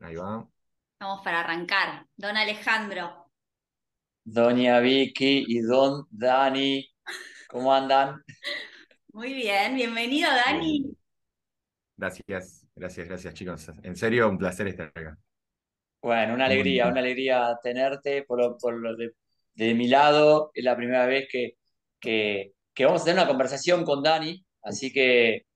Ahí va. Vamos para arrancar. Don Alejandro. Doña Vicky y Don Dani, ¿cómo andan? Muy bien, bienvenido Dani. Bien. Gracias, gracias, gracias chicos. En serio, un placer estar acá. Bueno, una alegría, una alegría tenerte por, lo- por lo de, de mi lado. Es la primera vez que, que, que vamos a tener una conversación con Dani, así que,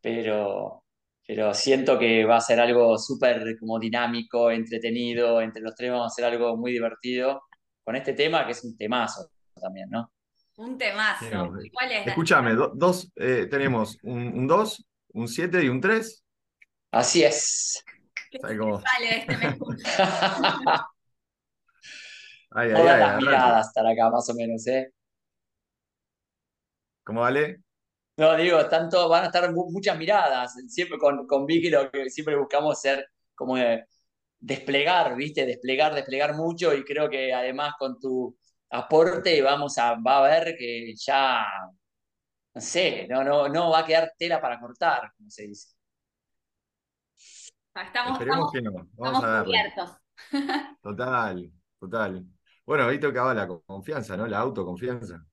pero, pero siento que va a ser algo súper como dinámico, entretenido. Entre los tres vamos a hacer algo muy divertido con este tema, que es un temazo también, ¿no? Un temazo. ¿Cuál es? Escúchame, do- dos, eh, tenemos un 2, un 7 y un 3. Así es. ¿Qué ¿Sabes cómo? sale de este menú? Ay, ay, Todas ay, las miradas están acá, más o menos, ¿eh? ¿Cómo vale? No, digo, están todos- van a estar mu- muchas miradas. Siempre con, con Vicky lo que siempre buscamos ser como desplegar, ¿viste? Desplegar, desplegar mucho y creo que además con tu aporte vamos a, va a ver que ya, no sé, no, no, no va a quedar tela para cortar, como se dice. Estamos, Esperemos estamos, que no. Vamos a darle. cubiertos. Total, total. Bueno, ahí tocaba la confianza, ¿no? La autoconfianza.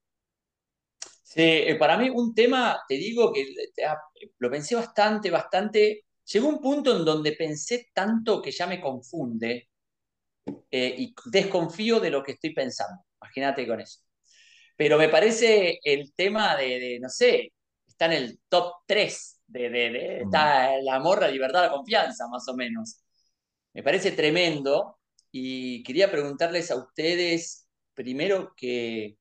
Sí, eh, para mí un tema, te digo que eh, ah, lo pensé bastante, bastante. Llegó un punto en donde pensé tanto que ya me confunde eh, y desconfío de lo que estoy pensando. Imagínate con eso. Pero me parece el tema de, de, no sé, está en el top 3 de, de, de- Mm. está el amor, la libertad, la confianza, más o menos. Me parece tremendo y quería preguntarles a ustedes primero que,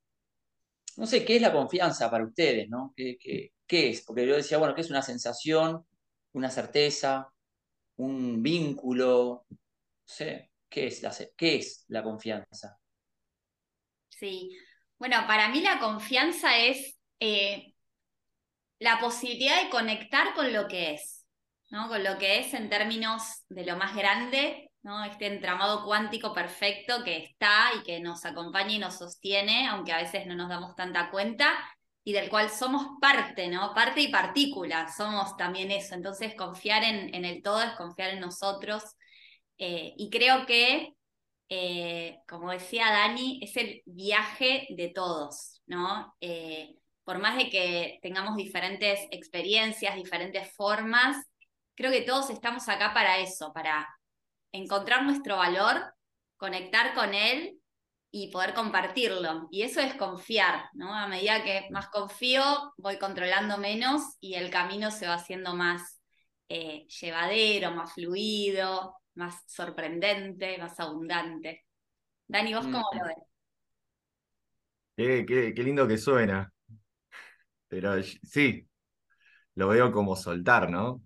no sé, ¿qué es la confianza para ustedes, no? ¿Qué, qué, qué es? Porque yo decía, bueno, ¿qué es una sensación, una certeza, un vínculo? No sé, ¿qué es la, qué es la confianza? Sí. Bueno, para mí la confianza es eh, la posibilidad de conectar con lo que es, ¿no? Con lo que es en términos de lo más grande, ¿no? Este entramado cuántico perfecto que está y que nos acompaña y nos sostiene, aunque a veces no nos damos tanta cuenta, y del cual somos parte, ¿no? Parte y partícula, somos también eso. Entonces, confiar en, en el todo es confiar en nosotros. Eh, y creo que eh, como decía Dani, es el viaje de todos, ¿no? Eh, por más de que tengamos diferentes experiencias, diferentes formas, creo que todos estamos acá para eso, para encontrar nuestro valor, conectar con él y poder compartirlo. Y eso es confiar, ¿no? A medida que más confío, voy controlando menos y el camino se va haciendo más eh, llevadero, más fluido, más sorprendente, más abundante. Dani, ¿vos cómo Mm. lo ves? Qué, qué- qué lindo que suena. Pero sí, lo veo como soltar, ¿no?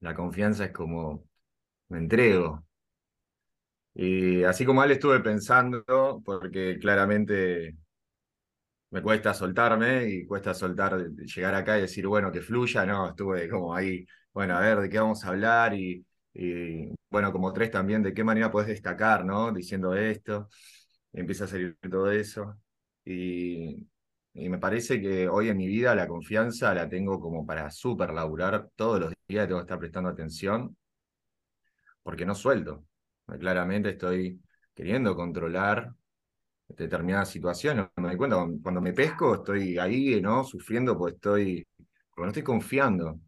La confianza es como me entrego. Y así como él estuve pensando, porque claramente me cuesta soltarme y cuesta soltar, llegar acá y decir, bueno, que fluya, no, estuve como ahí, bueno, a ver, ¿de qué vamos a hablar? Y, bueno, como tres también, ¿de qué manera puedes destacar, ¿no? Diciendo esto, empieza a salir todo eso. Y, y me parece que hoy en mi vida la confianza la tengo como para súper laburar, todos los días tengo que estar prestando atención, porque no suelto. Claramente estoy queriendo controlar determinadas situaciones. Me doy cuenta, cuando me pesco, estoy ahí, ¿no? Sufriendo porque estoy, porque no estoy confiando.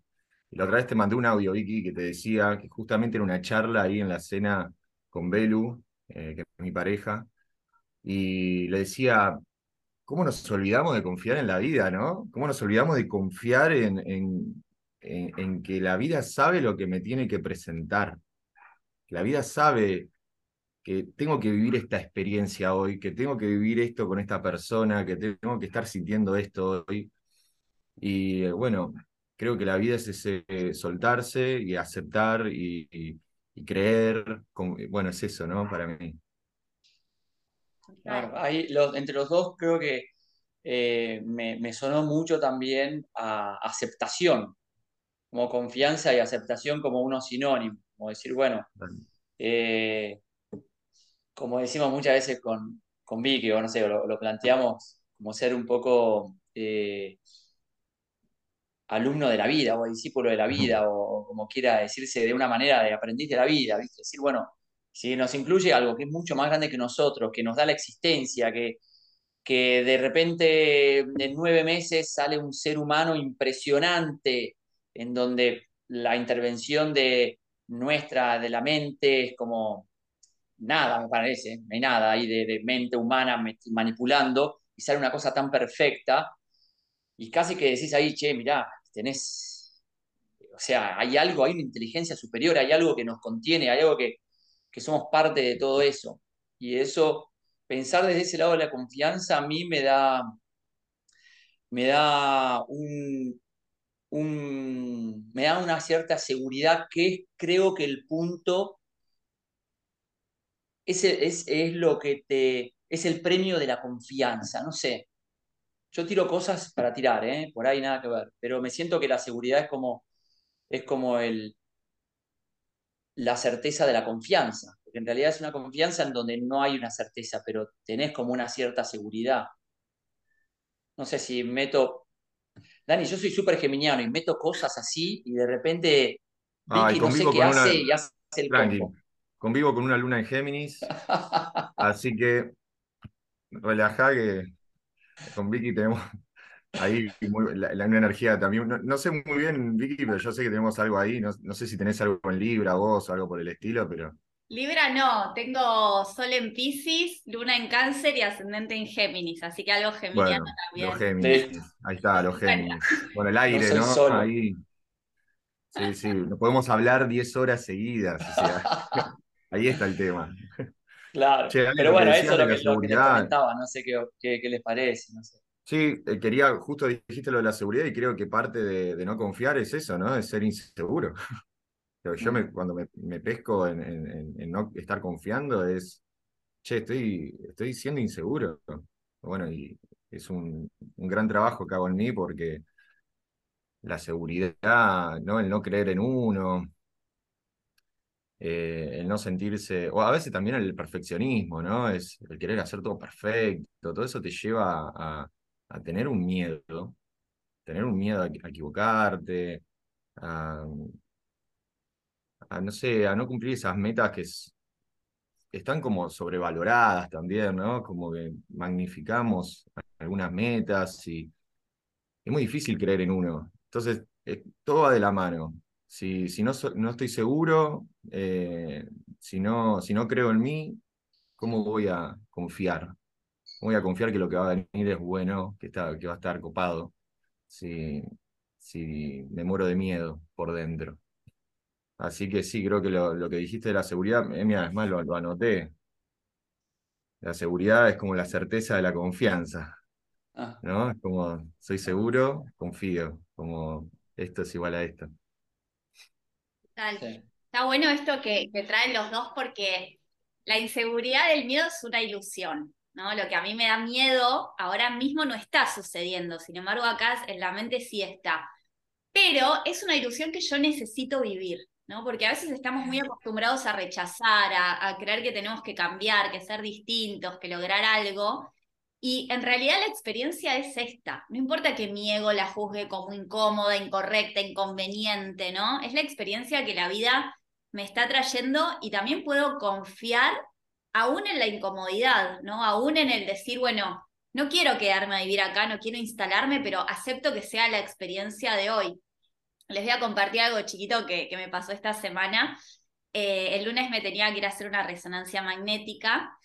La otra vez te mandé un audio, Vicky, que te decía que justamente era una charla ahí en la cena con Belu, eh, que es mi pareja, y le decía, ¿cómo nos olvidamos de confiar en la vida, ¿no? ¿Cómo nos olvidamos de confiar en, en, en que la vida sabe lo que me tiene que presentar? La vida sabe que tengo que vivir esta experiencia hoy, que tengo que vivir esto con esta persona, que tengo que estar sintiendo esto hoy. Y eh, bueno, creo que la vida es ese eh, soltarse y aceptar y, creer. con- bueno, es eso, ¿no? Para mí. Claro, ahí entre los dos creo que eh, me, sonó mucho también aceptación, como confianza y aceptación como unos sinónimos, como decir, bueno, eh, como decimos muchas veces con, con Vicky, o no sé, lo, lo planteamos como ser un poco eh, alumno de la vida o discípulo de la vida o, como quiera decirse de una manera de aprendiz de la vida, ¿viste? Decir, bueno, si nos incluye algo que es mucho más grande que nosotros, que nos da la existencia, que, que de repente en nueve meses sale un ser humano impresionante, en donde la intervención de nuestra, de la mente, es como nada, me parece, no hay nada ahí de, mente humana manipulando, y sale una cosa tan perfecta, y casi que decís ahí, che, mirá, tenés, o sea, hay algo, hay una inteligencia superior, hay algo que nos contiene, hay algo que, que somos parte de todo eso. Y eso, pensar desde ese lado de la confianza a mí me da, me da un, me da una cierta seguridad que creo que el punto es, es, es lo que te, es el premio de la confianza, no sé. Yo tiro cosas para tirar, ¿eh? por ahí nada que ver, pero me siento que la seguridad es como, es como el, la certeza de la confianza, porque en realidad es una confianza en donde no hay una certeza, pero tenés como una cierta seguridad. No sé si meto, Dani, yo soy súper geminiano y meto cosas así y de repente Vicky no sé qué hace y hace el combo. Convivo con una luna en Géminis, así que relajá que con Vicky tenemos ahí la, energía también. No, sé muy bien, Vicky, pero yo sé que tenemos algo ahí. No, sé si tenés algo en Libra, vos o algo por el estilo, pero. Libra no, tengo Sol en Pisces, Luna en Cáncer y Ascendente en Géminis, así que algo geminiano también. Los Géminis, ahí está, los Géminis. Con el aire, ¿no? Ahí. Sí, sí, no podemos hablar 10 horas seguidas, o sea, ahí está el tema. Claro, pero bueno, eso es lo que, lo que, comentaba, no sé qué, qué, les parece, no sé. Sí, eh, quería, justo dijiste lo de la seguridad y creo que parte de, no confiar es eso, ¿no? Es ser inseguro. Yo me, mm. cuando me, pesco en, no estar confiando es, che, estoy, estoy siendo inseguro. Bueno, y es un, un gran trabajo que hago en mí porque la seguridad, ¿no? El no creer en uno, eh, el no sentirse, o a veces también el perfeccionismo, ¿no? Es el querer hacer todo perfecto, todo eso te lleva a, tener un miedo, tener un miedo a, equivocarte, a, no sé, a no cumplir esas metas que están como sobrevaloradas también, ¿no? Como que magnificamos algunas metas y es muy difícil creer en uno. Entonces, todo va de la mano. Si, si no, no estoy seguro, eh, si, no, si no creo en mí, ¿cómo voy a confiar? ¿Cómo voy a confiar que lo que va a venir es bueno, que, está, que va a estar copado? Si, si me muero de miedo por dentro. Así que sí, creo que lo, que dijiste de la seguridad, eh, mira, es más, lo, lo, anoté. La seguridad es como la certeza de la confianza. Ah. ¿No? Es como, soy seguro, confío, como esto es igual a esto. Está bueno esto que, traen los dos porque la inseguridad del miedo es una ilusión, ¿no? Lo que a mí me da miedo ahora mismo no está sucediendo, sin embargo acá en la mente sí está. Pero es una ilusión que yo necesito vivir, ¿no? Porque a veces estamos muy acostumbrados a rechazar, a, a creer que tenemos que cambiar, que ser distintos, que lograr algo, y en realidad la experiencia es esta. No importa que mi ego la juzgue como incómoda, incorrecta, inconveniente, ¿no? Es la experiencia que la vida me está trayendo y también puedo confiar aún en la incomodidad, ¿no? Aún en el decir, bueno, no quiero quedarme a vivir acá, no quiero instalarme, pero acepto que sea la experiencia de hoy. Les voy a compartir algo chiquito que, me pasó esta semana. Eh, el lunes me tenía que ir a hacer una resonancia magnética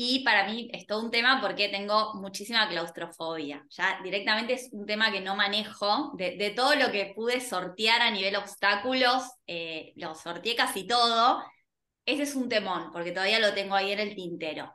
y para mí es todo un tema porque tengo muchísima claustrofobia. Ya directamente es un tema que no manejo. De, todo lo que pude sortear a nivel obstáculos, eh, lo sorteé casi todo. Ese es un temón, porque todavía lo tengo ahí en el tintero.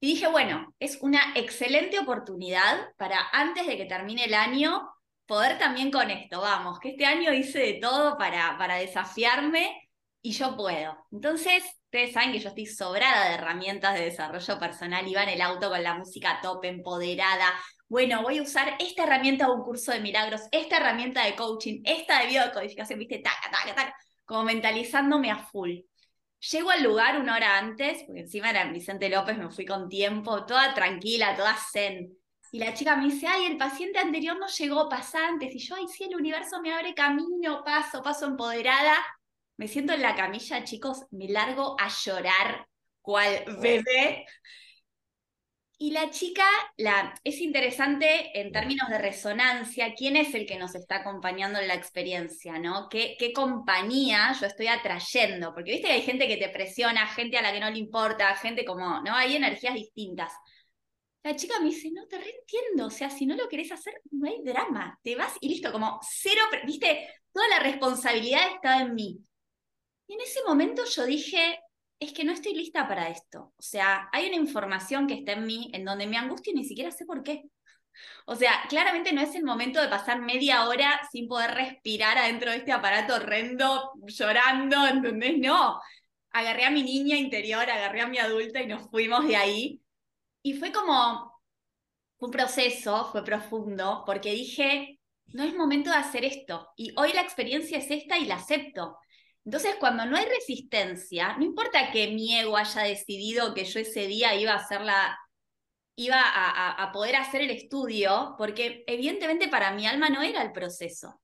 Y dije, bueno, es una excelente oportunidad para antes de que termine el año poder también con esto. Vamos, que este año hice de todo para, para desafiarme y yo puedo. Entonces, ustedes saben que yo estoy sobrada de herramientas de desarrollo personal, iba en el auto con la música top, empoderada. Bueno, voy a usar esta herramienta de un curso de milagros, esta herramienta de coaching, esta de biodecodificación, viste, taca, taca, taca, como mentalizándome a full. Llego al lugar una hora antes, porque encima era Vicente López, me fui con tiempo, toda tranquila, toda zen. Y la chica me dice, ay, el paciente anterior no llegó, pasa antes. Y yo, ay, sí, el universo me abre camino, paso, paso empoderada. Me siento en la camilla, chicos, me largo a llorar cual bebé. Y la chica, la, es interesante en términos de resonancia, quién es el que nos está acompañando en la experiencia, ¿no? ¿Qué, qué compañía yo estoy atrayendo? Porque viste que hay gente que te presiona, gente a la que no le importa, gente como, ¿no? Hay energías distintas. La chica me dice, no, te reentiendo, o sea, si no lo querés hacer, no hay drama, te vas y listo, como cero, viste, toda la responsabilidad está en mí. Y en ese momento yo dije, es que no estoy lista para esto. O sea, hay una información que está en mí en donde me angustia y ni siquiera sé por qué. O sea, claramente no es el momento de pasar media hora sin poder respirar adentro de este aparato horrendo, llorando, ¿entendés? No. Agarré a mi niña interior, agarré a mi adulta y nos fuimos de ahí. Y fue como un proceso, fue profundo, porque dije, no es momento de hacer esto. Y hoy la experiencia es esta y la acepto. Entonces, cuando no hay resistencia, no importa que mi ego haya decidido que yo ese día iba a hacer la, iba a, poder hacer el estudio, porque evidentemente para mi alma no era el proceso.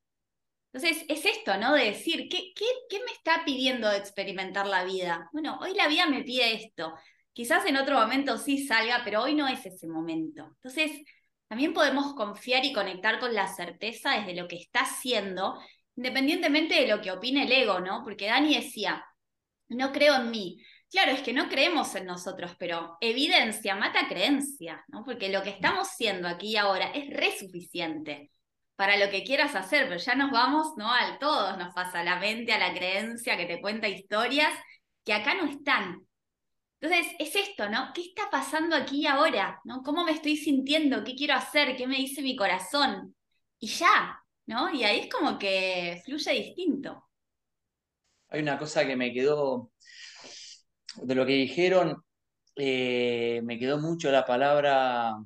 Entonces, es esto, ¿no? De decir, ¿qué, qué, qué me está pidiendo experimentar la vida? Bueno, hoy la vida me pide esto. Quizás en otro momento sí salga, pero hoy no es ese momento. Entonces, también podemos confiar y conectar con la certeza desde lo que está haciendo independientemente de lo que opine el ego, ¿no? Porque Dani decía, no creo en mí. Claro, es que no creemos en nosotros, pero evidencia mata creencia, ¿no? Porque lo que estamos siendo aquí y ahora es re suficiente para lo que quieras hacer, pero ya nos vamos, ¿no? Al todos nos pasa la mente, a la creencia que te cuenta historias que acá no están. Entonces, es esto, ¿no? ¿Qué está pasando aquí y ahora? ¿no? ¿Cómo me estoy sintiendo? ¿Qué quiero hacer? ¿Qué me dice mi corazón? Y ya, ¿no? Y ahí es como que fluye distinto. Hay una cosa que me quedó, de lo que dijeron, eh, me quedó mucho la palabra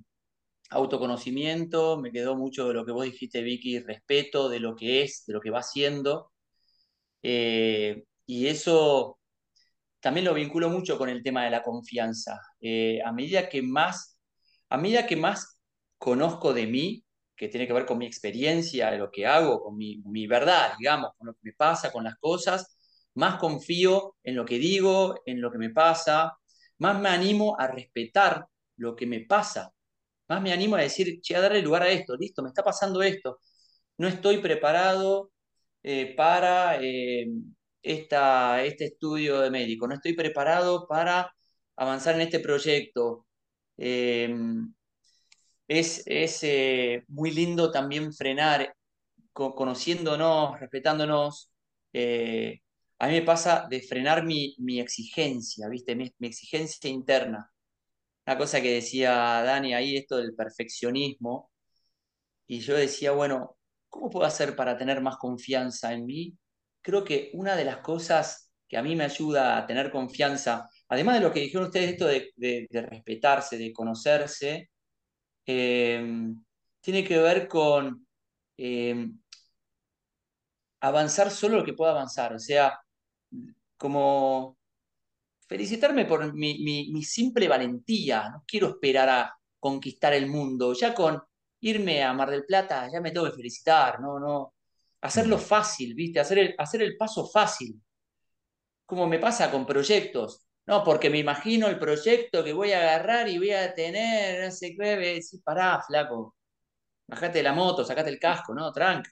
autoconocimiento, me quedó mucho de lo que vos dijiste, Vicky, respeto de lo que es, de lo que va haciendo. Eh, y eso también lo vinculo mucho con el tema de la confianza. Eh, a medida que más, a medida que más conozco de mí, que tiene que ver con mi experiencia, de lo que hago, con mi, verdad, digamos, con lo que me pasa, con las cosas, más confío en lo que digo, en lo que me pasa, más me animo a respetar lo que me pasa, más me animo a decir, che, a darle lugar a esto, listo, me está pasando esto, no estoy preparado eh, para eh, esta, este estudio de médico, no estoy preparado para avanzar en este proyecto. Eh, es, eh, muy lindo también frenar, conociéndonos, respetándonos. Eh, a mí me pasa de frenar mi, exigencia, ¿viste? Mi, exigencia interna. Una cosa que decía Dani ahí, esto del perfeccionismo. Y yo decía, bueno, ¿cómo puedo hacer para tener más confianza en mí? Creo que una de las cosas que a mí me ayuda a tener confianza, además de lo que dijeron ustedes, esto de respetarse, de conocerse, Em, tiene que ver con em, avanzar solo lo que pueda avanzar, o sea, como felicitarme por mi, simple valentía, no quiero esperar a conquistar el mundo, ya con irme a Mar del Plata ya me tengo que felicitar, no, no, hacerlo fácil, ¿viste? Hacer el, hacer el paso fácil, como me pasa con proyectos. No, porque me imagino el proyecto que voy a agarrar y voy a tener, no sé qué, decir, pará, flaco, bajate de la moto, sacate el casco, ¿no? Tranca.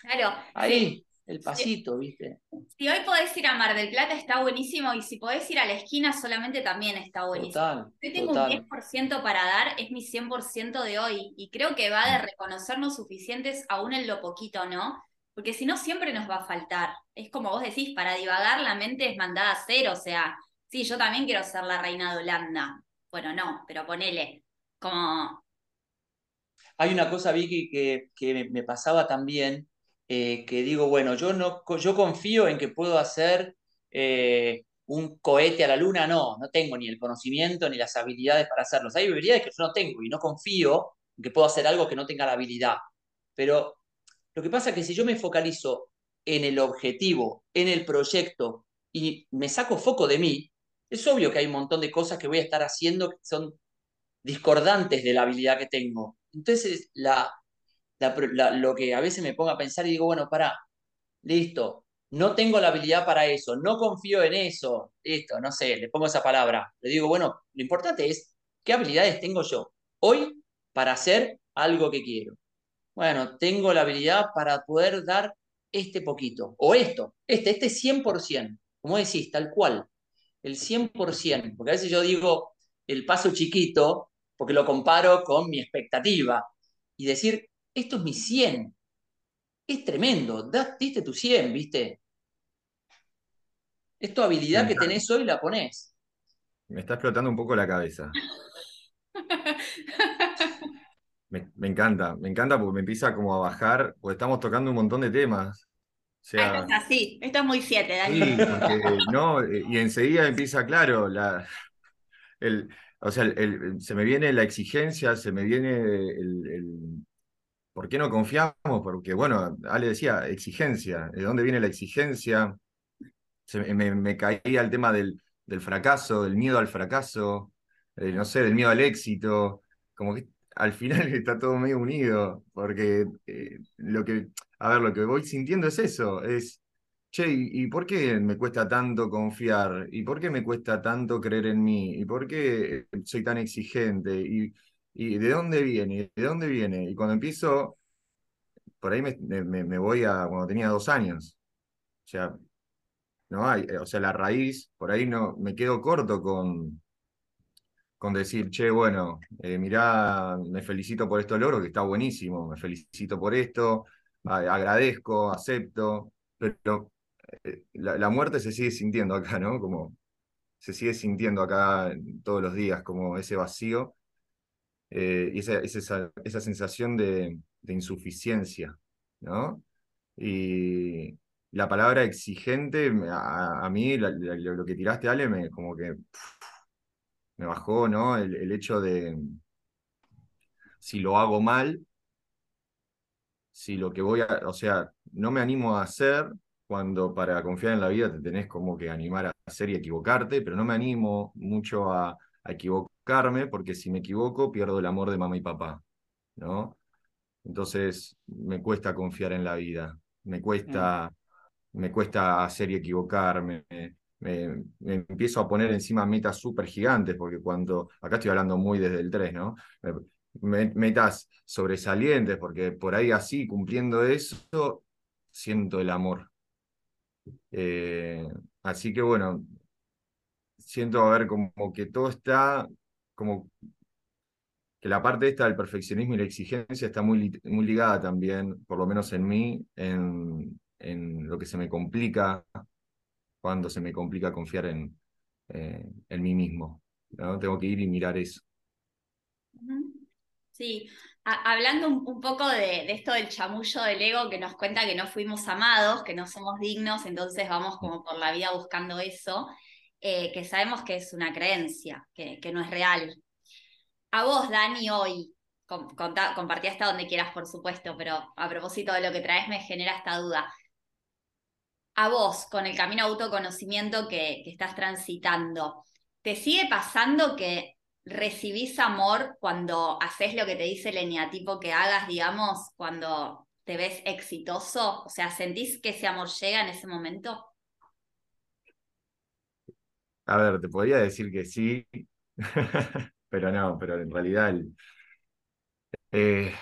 Claro. Ahí, el pasito, ¿viste? Si hoy podés ir a Mar del Plata está buenísimo y si podés ir a la esquina solamente también está buenísimo. Total, hoy tengo un 10% para dar, es mi 100% de hoy y creo que va de reconocernos suficientes aún en lo poquito, ¿no? porque si no siempre nos va a faltar. Es como vos decís, para divagar la mente es mandada a hacer, o sea, sí, yo también quiero ser la reina de Holanda. Bueno, no, pero ponele, como... Hay una cosa, Vicky, que, me pasaba también, eh, que digo, bueno, yo, no, yo confío en que puedo hacer eh, un cohete a la luna, no, no tengo ni el conocimiento ni las habilidades para hacerlo. Hay habilidades que yo no tengo y no confío en que puedo hacer algo que no tenga la habilidad. Pero lo que pasa es que si yo me focalizo en el objetivo, en el proyecto y me saco foco de mí, es obvio que hay un montón de cosas que voy a estar haciendo que son discordantes de la habilidad que tengo. Entonces, la, lo que a veces me pongo a pensar y digo, bueno, para, listo, no tengo la habilidad para eso, no confío en eso, listo, no sé, le pongo esa palabra. Le digo, bueno, lo importante es qué habilidades tengo yo hoy para hacer algo que quiero. Bueno, tengo la habilidad para poder dar este poquito, o esto, este, este 100%, como decís, tal cual, el 100%, porque a veces yo digo el paso chiquito, porque lo comparo con mi expectativa, y decir, esto es mi 100, es tremendo, diste tu 100, ¿viste? Es tu habilidad que tenés hoy, la ponés. Me está explotando un poco la cabeza. Me, encanta, me encanta porque me empieza como a bajar, porque estamos tocando un montón de temas. sea, esto es así, esto es muy siete, Dani. no, y enseguida empieza, claro, la, el, o sea, se me viene la exigencia, se me viene el, ¿por qué no confiamos? Porque, bueno, Ale decía, exigencia, ¿de dónde viene la exigencia? me, caía el tema del, fracaso, del miedo al fracaso, eh, no sé, del miedo al éxito, como que al final está todo medio unido, porque eh, lo que, a ver, lo que voy sintiendo es eso, es, che, ¿y, por qué me cuesta tanto confiar? ¿Y por qué me cuesta tanto creer en mí? ¿Y por qué soy tan exigente? ¿Y, y de dónde viene? ¿De dónde viene? Y cuando empiezo, por ahí me, voy a cuando tenía dos años. O sea, no hay, o sea, la raíz, por ahí no, me quedo corto con, con decir, che, bueno, eh, mirá, me felicito por esto logro, que está buenísimo, me felicito por esto, agradezco, acepto, pero eh, la, muerte se sigue sintiendo acá, ¿no? Como se sigue sintiendo acá todos los días, como ese vacío eh, esa, esa, esa sensación de, insuficiencia, ¿no? Y la palabra exigente, a, mí, lo que tiraste, Ale, me, como que me bajó, ¿no? El, hecho de si lo hago mal, si lo que voy a, o sea, no me animo a hacer cuando para confiar en la vida te tenés como que animar a hacer y equivocarte, pero no me animo mucho a, equivocarme porque si me equivoco pierdo el amor de mamá y papá, ¿no? Entonces me cuesta confiar en la vida, me cuesta, me cuesta hacer y equivocarme, me, empiezo a poner encima metas súper gigantes, porque cuando, acá estoy hablando muy desde el 3, ¿no? metas sobresalientes, porque por ahí así, cumpliendo eso, siento el amor. Eh, así que bueno, siento a ver como que todo está, como que la parte esta del perfeccionismo y la exigencia está muy, muy ligada también, por lo menos en mí, en, en lo que se me complica cuando se me complica confiar en, eh, en mí mismo. Tengo que ir y mirar eso. Sí, hablando un, poco de, esto del chamullo del ego que nos cuenta que no fuimos amados, que no somos dignos, entonces vamos como por la vida buscando eso, eh, que sabemos que es una creencia, que, que, no es real. A vos, Dani, hoy, compartí hasta donde quieras, por supuesto, pero a propósito de lo que traes me genera esta duda a vos con el camino autoconocimiento que, estás transitando, ¿te sigue pasando que recibís amor cuando haces lo que te dice el eneatipo que hagas, digamos, cuando te ves exitoso? O sea, ¿sentís que ese amor llega en ese momento? A ver, te podría decir que sí, pero no, pero en realidad eh,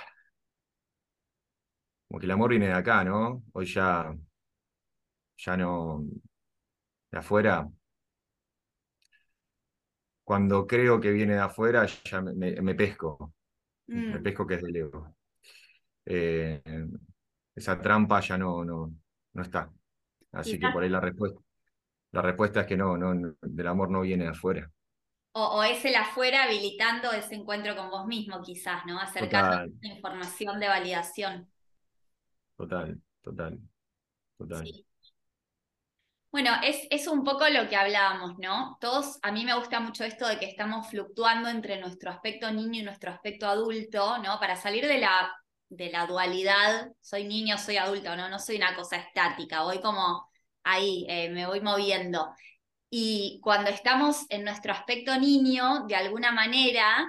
como que el amor viene de acá, ¿no? Hoy ya ya no, de afuera, cuando creo que viene de afuera, ya me, pesco, me mm. pesco que es del ego. Eh, esa trampa ya no, no, no está. Así que por ahí la respuesta, la respuesta es que no, no, del amor no viene de afuera. O, es el afuera habilitando ese encuentro con vos mismo, quizás, ¿no? Acercando información de validación. Total, total, total. Bueno, es, es, un poco lo que hablábamos, ¿no? Todos, a mí me gusta mucho esto de que estamos fluctuando entre nuestro aspecto niño y nuestro aspecto adulto, ¿no? Para salir de la, de la dualidad, soy niño, soy adulto, ¿no? No soy una cosa estática, voy como ahí, eh, me voy moviendo. Y cuando estamos en nuestro aspecto niño, de alguna manera,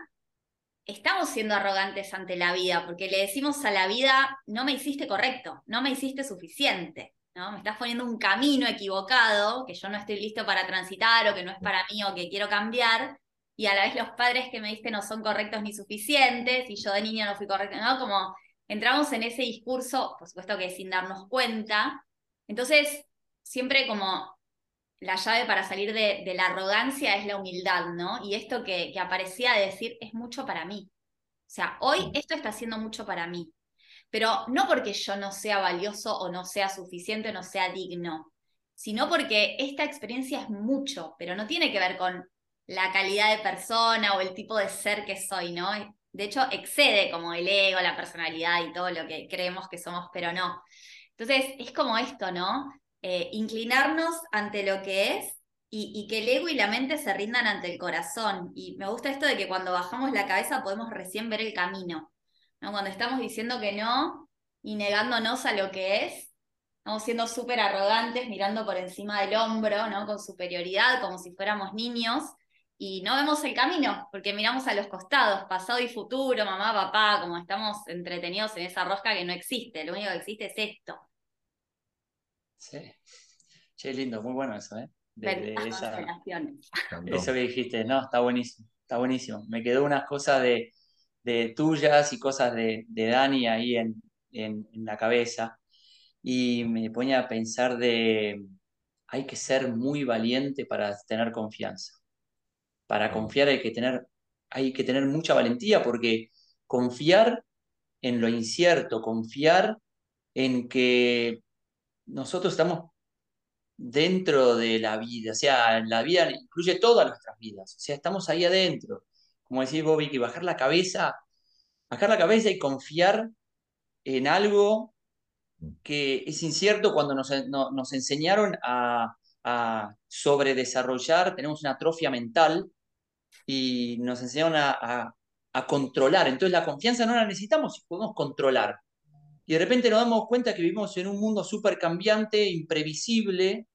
estamos siendo arrogantes ante la vida, porque le decimos a la vida, no me hiciste correcto, no me hiciste suficiente, ¿no? Me estás poniendo un camino equivocado que yo no estoy listo para transitar o que no es para mí o que quiero cambiar, y a la vez los padres que me diste no son correctos ni suficientes, y yo de niño no fui correcto, ¿no? Como entramos en ese discurso, por supuesto que sin darnos cuenta, entonces siempre como la llave para salir de, la arrogancia es la humildad, ¿no? Y esto que, que aparecía de decir es mucho para mí. O sea, hoy esto está haciendo mucho para mí, pero no porque yo no sea valioso o no sea suficiente o no sea digno, sino porque esta experiencia es mucho, pero no tiene que ver con la calidad de persona o el tipo de ser que soy, ¿no? De hecho, excede como el ego, la personalidad y todo lo que creemos que somos, pero no. Entonces, es como esto, ¿no? Eh, inclinarnos ante lo que es y, que el ego y la mente se rindan ante el corazón. Y me gusta esto de que cuando bajamos la cabeza podemos recién ver el camino. ¿no? Cuando estamos diciendo que no y negándonos a lo que es, estamos siendo súper arrogantes, mirando por encima del hombro, ¿no? con superioridad, como si fuéramos niños. Y no vemos el camino, porque miramos a los costados, pasado y futuro, mamá, papá, como estamos entretenidos en esa rosca que no existe, lo único que existe es esto. Sí. Che, lindo, muy bueno eso, ¿eh? De, esa, eso que dijiste, no, está buenísimo, está buenísimo. Me quedó unas cosas de, tuyas y cosas de, Dani ahí en, la cabeza. Y me ponía a pensar de, hay que ser muy valiente para tener confianza. Para confiar hay que tener, hay que tener mucha valentía porque confiar en lo incierto, confiar en que nosotros estamos dentro de la vida, o sea, la vida incluye todas nuestras vidas, o sea, estamos ahí adentro. Como decís Bobby, que bajar la cabeza, bajar la cabeza y confiar en algo que es incierto cuando nos, enseñaron a, sobredesarrollar, tenemos una atrofia mental y nos enseñaron a, a controlar. Entonces la confianza no la necesitamos si podemos controlar y de repente nos damos cuenta que vivimos en un mundo súper cambiante, imprevisible,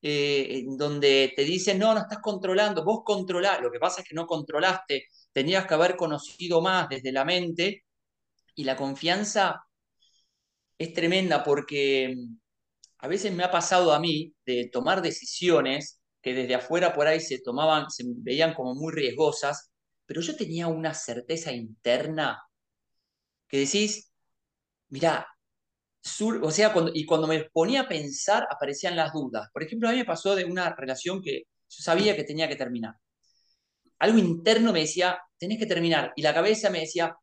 eh, donde te dicen, no, no estás controlando, vos controlás, lo que pasa es que no controlaste, tenías que haber conocido más desde la mente, y la confianza es tremenda porque mm, a veces me ha pasado a mí de tomar decisiones que desde afuera por ahí se tomaban, se veían como muy riesgosas, pero yo tenía una certeza interna que decís, Mira, o sea, cuando, y cuando me ponía a pensar aparecían las dudas. Por ejemplo, a mí me pasó de una relación que yo sabía que tenía que terminar. Algo interno me decía, tenés que terminar. Y la cabeza me decía,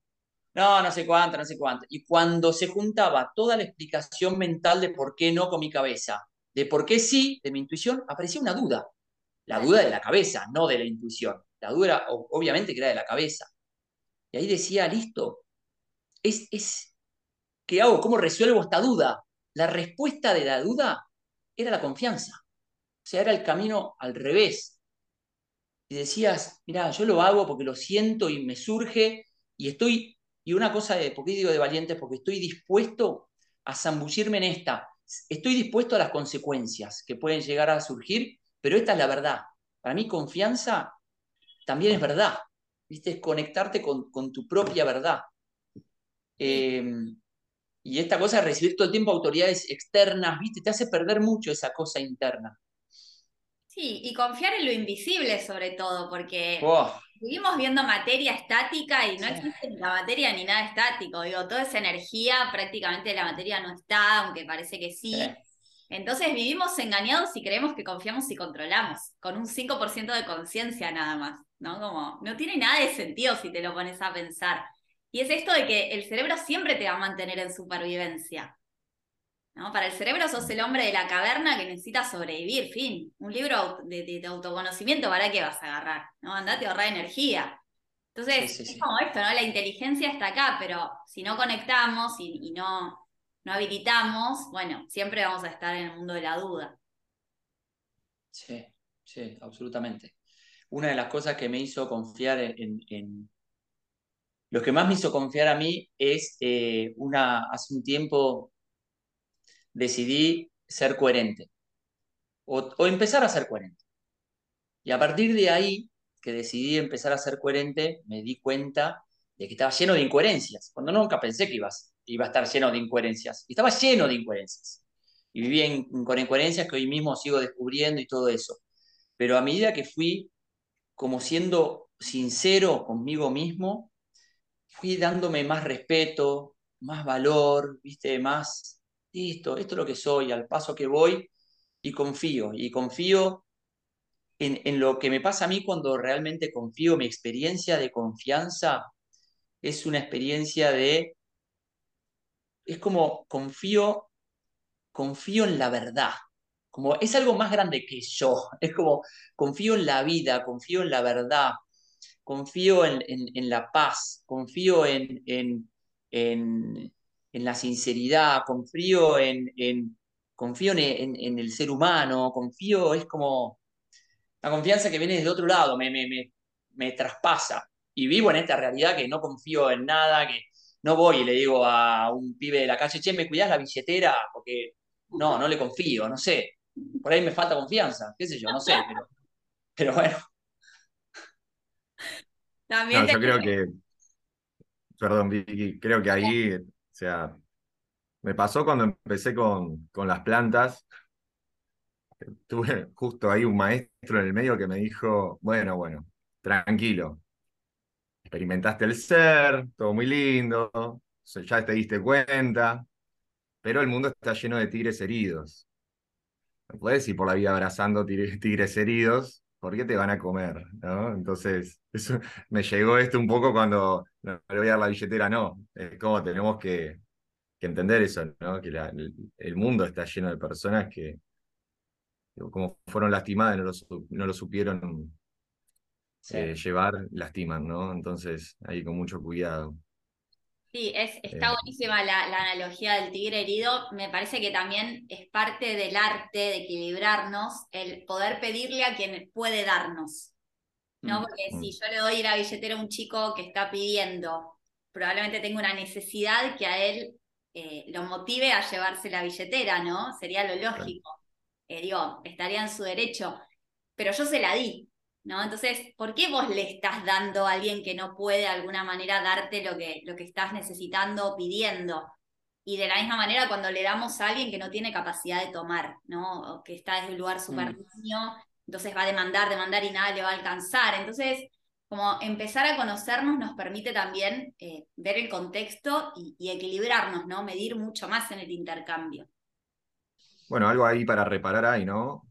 no, no sé cuánto, no sé cuánto. Y cuando se juntaba toda la explicación mental de por qué no con mi cabeza, de por qué sí, de mi intuición, aparecía una duda. La duda de la cabeza, no de la intuición. La duda, obviamente, que era de la cabeza. Y ahí decía, listo, es, es, ¿Qué hago? ¿Cómo resuelvo esta duda? La respuesta de la duda era la confianza. O sea, era el camino al revés. Y decías, mira, yo lo hago porque lo siento y me surge y estoy, y una cosa de, ¿por qué digo de valiente? Porque estoy dispuesto a zambullirme en esta. Estoy dispuesto a las consecuencias que pueden llegar a surgir, pero esta es la verdad. Para mí confianza también es verdad. ¿Viste? Es conectarte con, tu propia verdad. Eh, y esta cosa de recibir todo el tiempo autoridades externas, ¿viste? Te hace perder mucho esa cosa interna. Sí, y confiar en lo invisible sobre todo, porque vivimos viendo materia estática y no existe ni la materia ni nada estático. Digo, toda esa energía, prácticamente la materia no está, aunque parece que sí. Entonces vivimos engañados y creemos que confiamos y controlamos, con un 5% de conciencia nada más, ¿no? Como, no tiene nada de sentido si te lo pones a pensar. Y es esto de que el cerebro siempre te va a mantener en supervivencia. ¿no? Para el cerebro sos el hombre de la caverna que necesita sobrevivir, fin. Un libro de, autoconocimiento, ¿para qué vas a agarrar? ¿no? Andate a ahorrar energía. Entonces, es como esto, ¿no? La inteligencia está acá, pero si no conectamos y, no, no habilitamos, bueno, siempre vamos a estar en el mundo de la duda. Sí, sí, absolutamente. Una de las cosas que me hizo confiar en, lo que más me hizo confiar a mí es eh, una, hace un tiempo decidí ser coherente o, empezar a ser coherente. Y a partir de ahí, que decidí empezar a ser coherente, me di cuenta de que estaba lleno de incoherencias, cuando nunca pensé que iba a estar lleno de incoherencias. Y estaba lleno de incoherencias. Y vivía con incoherencias que hoy mismo sigo descubriendo y todo eso. Pero a medida que fui como siendo sincero conmigo mismo, fui dándome más respeto, más valor, viste, más, listo, esto es lo que soy, al paso que voy, y confío, y confío en, en, lo que me pasa a mí cuando realmente confío, mi experiencia de confianza es una experiencia de, es como confío, confío en la verdad, como es algo más grande que yo, es como confío en la vida, confío en la verdad, confío en, en, la paz, confío en, en, la sinceridad, confío en, confío en, el ser humano, confío, es como la confianza que viene desde otro lado, me, me, me, me traspasa. Y vivo en esta realidad que no confío en nada, que no voy y le digo a un pibe de la calle, che, ¿me cuidás la billetera? Porque no, no le confío, no sé. Por ahí me falta confianza, qué sé yo, no sé, pero, pero bueno. También yo creo que, perdón Vicky, creo que ahí, o sea, me pasó cuando empecé con, con las plantas, tuve justo ahí un maestro en el medio que me dijo, bueno, bueno, tranquilo, experimentaste el ser, todo muy lindo, ya te diste cuenta, pero el mundo está lleno de tigres heridos. No puedes ir por la vida abrazando tigres, heridos, porque te van a comer, ¿no? Entonces, eso, me llegó esto un poco cuando no, le voy a dar la billetera, no. Es como tenemos que, entender eso, ¿no? Que el, mundo está lleno de personas que, como fueron lastimadas, no lo, no lo supieron eh, llevar, lastiman, ¿no? Entonces, ahí con mucho cuidado. Sí, es, está eh. buenísima la, analogía del tigre herido. Me parece que también es parte del arte de equilibrarnos el poder pedirle a quien puede darnos. ¿no? Mm, Porque si mm. yo le doy la billetera a un chico que está pidiendo, probablemente tenga una necesidad que a él eh, lo motive a llevarse la billetera, ¿no? Sería lo lógico. Eh, digo, estaría en su derecho. Pero yo se la di. ¿No? Entonces, ¿por qué vos le estás dando a alguien que no puede de alguna manera darte lo que, lo que estás necesitando o pidiendo? Y de la misma manera cuando le damos a alguien que no tiene capacidad de tomar, ¿no? O que está desde un lugar súper mm. entonces va a demandar, demandar y nada le va a alcanzar. Entonces, como empezar a conocernos nos permite también eh, ver el contexto y, y, equilibrarnos, ¿no? Medir mucho más en el intercambio. Bueno, algo ahí para reparar ahí, ¿no?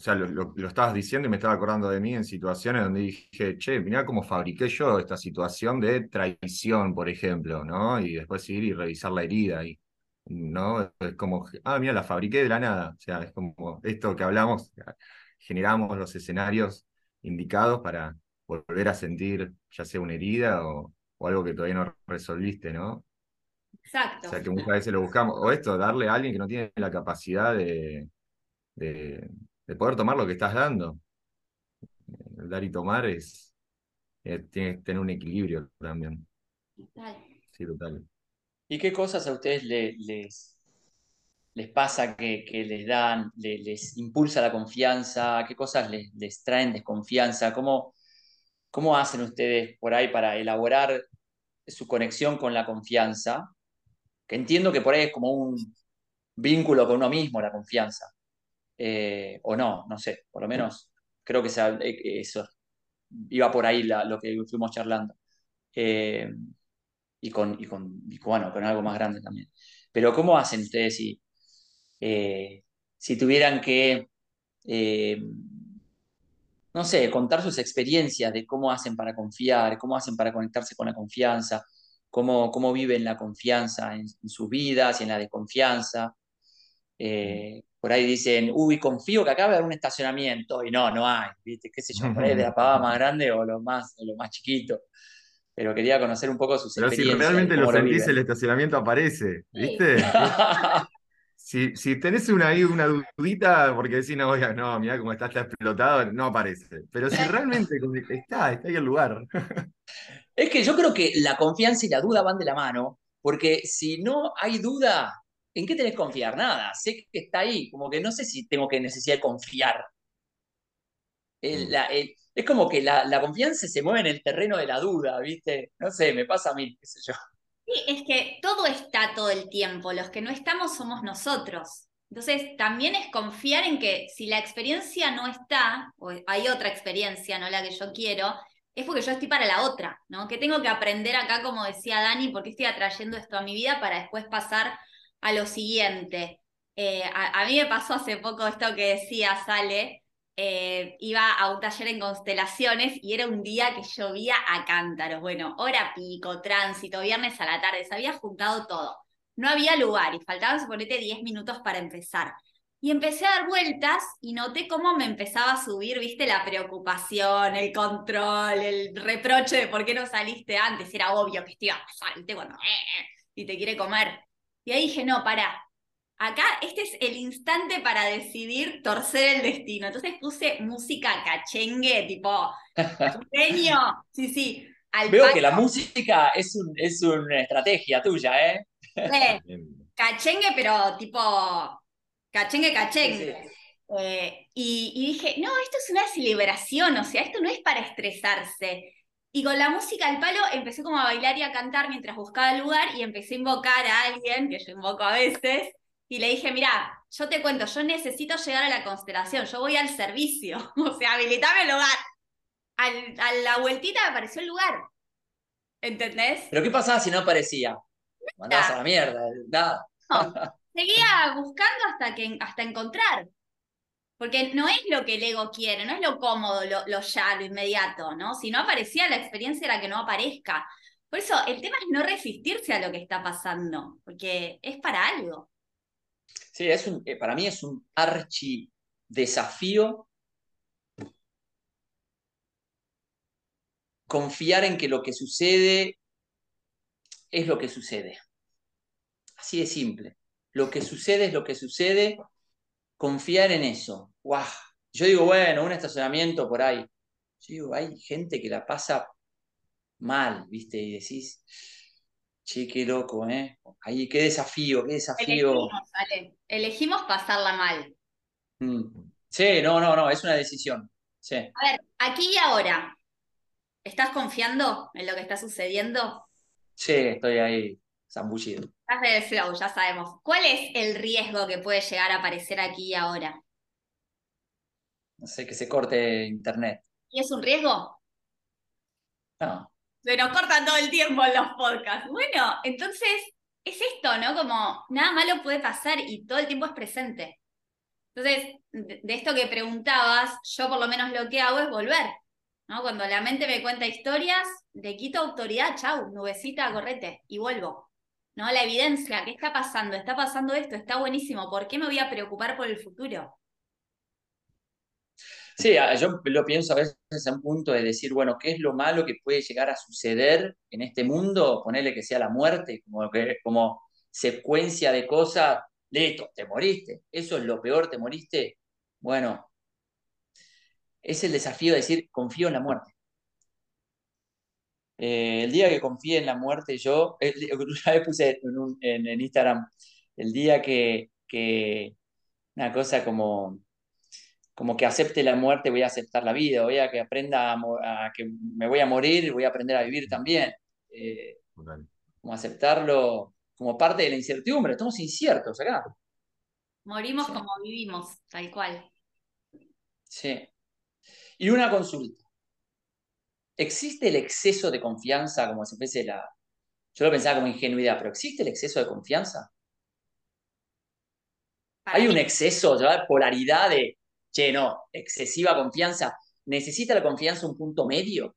O sea, lo, estabas diciendo y me estaba acordando de mí en situaciones donde dije, che, mirá cómo fabriqué yo esta situación de traición, por ejemplo, ¿no? Y después ir y revisar la herida y, ¿no? Es como, ah, mira, la fabriqué de la nada. O sea, es como esto que hablamos, generamos los escenarios indicados para volver a sentir ya sea una herida o, o algo que todavía no resolviste, ¿no? Exacto. O sea, que muchas veces lo buscamos, o esto, darle a alguien que no tiene la capacidad de, de de poder tomar lo que estás dando. El dar y tomar es, tiene que tener un equilibrio también. Total. Sí, total. ¿Y qué cosas a ustedes les, les pasa que, les dan, les, impulsa la confianza? ¿Qué cosas les, les traen desconfianza? ¿Cómo, ¿Cómo hacen ustedes por ahí para elaborar su conexión con la confianza? Que entiendo que por ahí es como un vínculo con uno mismo, la confianza. Eh, o no, no sé, por lo menos creo que eh, eso iba por ahí lo que fuimos charlando. Eh, y, con, y, con, bueno, con algo más grande también. Pero ¿cómo hacen ustedes si, si tuvieran que, no sé, contar sus experiencias de cómo hacen para confiar, cómo hacen para conectarse con la confianza, cómo, cómo viven la confianza en, sus vidas y en la desconfianza? Por ahí dicen, uy, confío que acá va a haber un estacionamiento, y no, no hay, ¿viste? ¿Qué sé yo? Por ahí de la pavada más grande o lo más, lo más chiquito. Pero quería conocer un poco sus Pero si realmente lo sentís, el estacionamiento aparece, ¿viste? si, si tenés una, una dudita, porque decís, no, no, mira cómo está, está explotado, no aparece. Pero si realmente está, está ahí el lugar. Es que yo creo que la confianza y la duda van de la mano, porque si no hay duda, ¿en qué tenés que confiar? Nada, sé que está ahí, como que no sé si tengo que necesidad de confiar. Mm. es es como que la, la confianza se mueve en el terreno de la duda, ¿viste? No sé, me pasa a mí, qué sé yo. Sí, es que todo está todo el tiempo, los que no estamos somos nosotros. Entonces, también es confiar en que si la experiencia no está, o hay otra experiencia, no la que yo quiero, es porque yo estoy para la otra, ¿no? Que tengo que aprender acá, como decía Dani, porque estoy atrayendo esto a mi vida para después pasar a lo siguiente. Eh, a, mí me pasó hace poco esto que decía Sale, eh, iba a un taller en constelaciones y era un día que llovía a cántaros. Bueno, hora pico, tránsito, viernes a la tarde, se había juntado todo. No había lugar y faltaban, suponete, 10 minutos para empezar. Y empecé a dar vueltas y noté cómo me empezaba a subir, viste, la preocupación, el control, el reproche de por qué no saliste antes. Era obvio que te iba a pasar. Eh, y te quiere comer. Y ahí dije, no, pará, acá este es el instante para decidir torcer el destino. Entonces puse música cachengue, tipo sueño, sí, sí. Veo que la música es, un, es una estrategia tuya, ¿eh? cachengue, pero tipo cachengue, cachengue. Eh, y, y, dije, no, esto es una celebración, o sea, esto no es para estresarse. Y con la música al palo empecé como a bailar y a cantar mientras buscaba el lugar y empecé a invocar a alguien, que yo invoco a veces, y le dije, mira, yo te cuento, yo necesito llegar a la constelación, yo voy al servicio, o sea, habilitame el lugar. a la vueltita me apareció el lugar. ¿Entendés? ¿Pero qué pasaba si no aparecía? Mandabas a la mierda, nada. seguía buscando hasta, que, hasta encontrar. Porque no es lo que el ego quiere, no es lo cómodo, lo, ya, lo inmediato, ¿no? Si no aparecía, la experiencia era que no aparezca. Por eso, el tema es no resistirse a lo que está pasando, porque es para algo. Sí, es un, eh, para mí es un archi desafío confiar en que lo que sucede es lo que sucede. Así de simple. Lo que sucede es lo que sucede. Confiar en eso. ¡Wow! Yo digo, bueno, un estacionamiento por ahí. Yo digo, hay gente que la pasa mal, ¿viste? Y decís, che, qué loco, ¿eh? Ahí, qué desafío, qué desafío. Elegimos, Elegimos pasarla mal. Mm. Sí, no, no, no, es una decisión. Sí. A ver, aquí y ahora, ¿estás confiando en lo que está sucediendo? Sí, estoy ahí zambullido. Estás del flow, ya sabemos. ¿Cuál es el riesgo que puede llegar a aparecer aquí y ahora? No sé, que se corte internet. ¿Y es un riesgo? No. Se nos cortan todo el tiempo los podcasts. Bueno, entonces es esto, ¿no? Como nada malo puede pasar y todo el tiempo es presente. Entonces, de, esto que preguntabas, yo por lo menos lo que hago es volver. ¿no? Cuando la mente me cuenta historias, le quito autoridad, chau, nubecita, correte, y vuelvo. ¿No? La evidencia, ¿qué está pasando? Está pasando esto, está buenísimo. ¿Por qué me voy a preocupar por el futuro? Sí, yo lo pienso a veces en un punto de decir, bueno, ¿qué es lo malo que puede llegar a suceder en este mundo? Ponerle que sea la muerte, como, como secuencia de cosas, listo, te moriste, eso es lo peor, te moriste. Bueno, es el desafío de decir, confío en la muerte. Eh, el día que confíe en la muerte, yo, una vez puse en, Instagram, el día que, que una cosa como como que acepte la muerte, voy a aceptar la vida, voy a que aprenda a, que me voy a morir, voy a aprender a vivir también. Eh, como aceptarlo como parte de la incertidumbre, estamos inciertos acá. Morimos como vivimos, tal cual. Sí. Y una consulta. ¿Existe el exceso de confianza como si fuese la... Yo lo pensaba como ingenuidad, pero ¿existe el exceso de confianza? Hay un exceso, ¿verdad? polaridad de che, no, excesiva confianza. ¿Necesita la confianza un punto medio?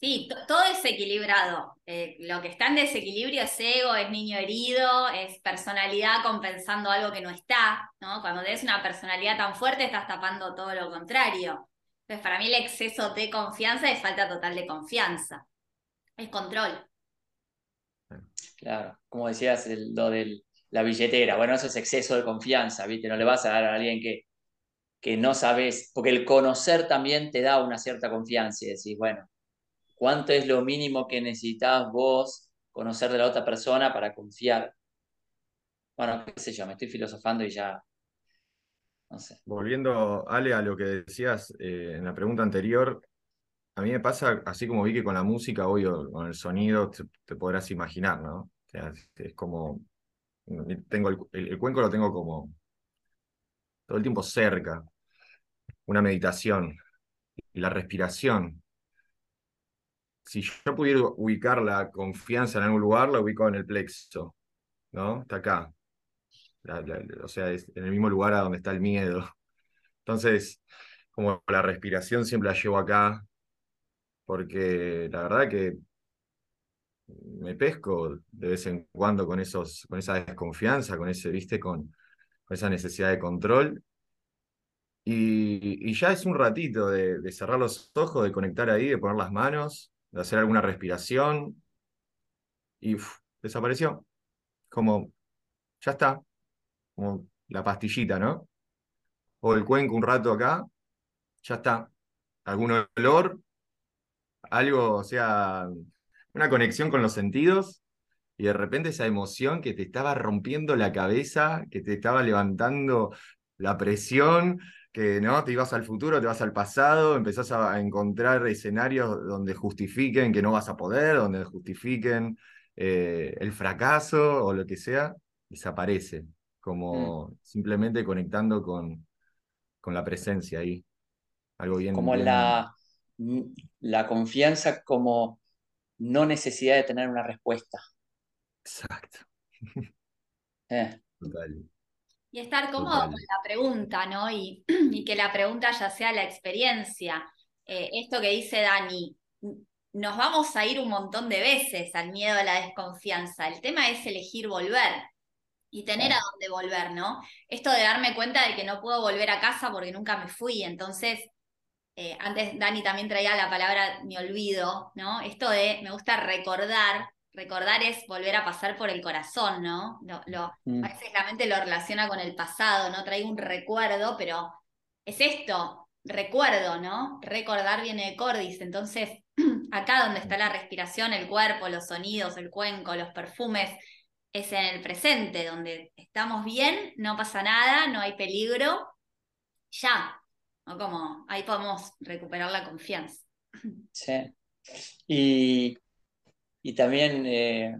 Sí, todo es equilibrado. Eh, lo que está en desequilibrio es ego, es niño herido, es personalidad compensando algo que no está, ¿no? Cuando tienes una personalidad tan fuerte estás tapando todo lo contrario. Entonces, para mí el exceso de confianza es falta total de confianza. Es control. Claro, como decías, lo de la billetera. Bueno, eso es exceso de confianza, ¿viste? No le vas a dar a alguien que que no sabes, porque el conocer también te da una cierta confianza y decís, bueno, ¿cuánto es lo mínimo que necesitas vos conocer de la otra persona para confiar? Bueno, qué sé yo, me estoy filosofando y ya No sé. Volviendo, Ale, a lo que decías eh, en la pregunta anterior, a mí me pasa, así como vi que con la música, hoy con el sonido, te, podrás imaginar, ¿no? O sea, es, como, tengo el cuenco lo tengo como todo el tiempo cerca, una meditación la respiración. Si yo pudiera ubicar la confianza en algún lugar, la ubico en el plexo, ¿no? Está acá. O sea, en el mismo lugar a donde está el miedo. Entonces, como la respiración siempre la llevo acá, porque la verdad que me pesco de vez en cuando con esos, con esa desconfianza, con ese, viste, con esa necesidad de control. Y, ya es un ratito de, cerrar los ojos, de conectar ahí, de poner las manos, de hacer alguna respiración, y desapareció. Como, ya está, como la pastillita, ¿no? O el cuenco un rato acá, ya está. Algún olor, algo, o sea, una conexión con los sentidos y de repente esa emoción que te estaba rompiendo la cabeza, que te estaba levantando la presión, que no, te ibas al futuro, te vas al pasado, empezás a encontrar escenarios donde justifiquen que no vas a poder, donde justifiquen eh, el fracaso o lo que sea, desaparece, como simplemente conectando con, con la presencia ahí. Algo bien, Como bien- la, la confianza como no necesidad de tener una respuesta. Exacto, Eh, total. Y estar cómodo Total. con la pregunta, ¿no? Y, y que la pregunta ya sea la experiencia. Eh, esto que dice Dani, nos vamos a ir un montón de veces al miedo a la desconfianza. El tema es elegir volver y tener a dónde volver, ¿no? Esto de darme cuenta de que no puedo volver a casa porque nunca me fui. Entonces, eh, antes Dani también traía la palabra me olvido, ¿no? Esto de me gusta recordar. Recordar es volver a pasar por el corazón, ¿no? Lo, lo- mm, a veces la mente lo relaciona con el pasado, ¿no? Trae un recuerdo, pero es esto, recuerdo, ¿no? Recordar viene de cordis, entonces acá donde está la respiración, el cuerpo, los sonidos, el cuenco, los perfumes, es en el presente, donde estamos bien, no pasa nada, no hay peligro, ya, ¿no? Como ahí podemos recuperar la confianza. sí. Y, y también eh,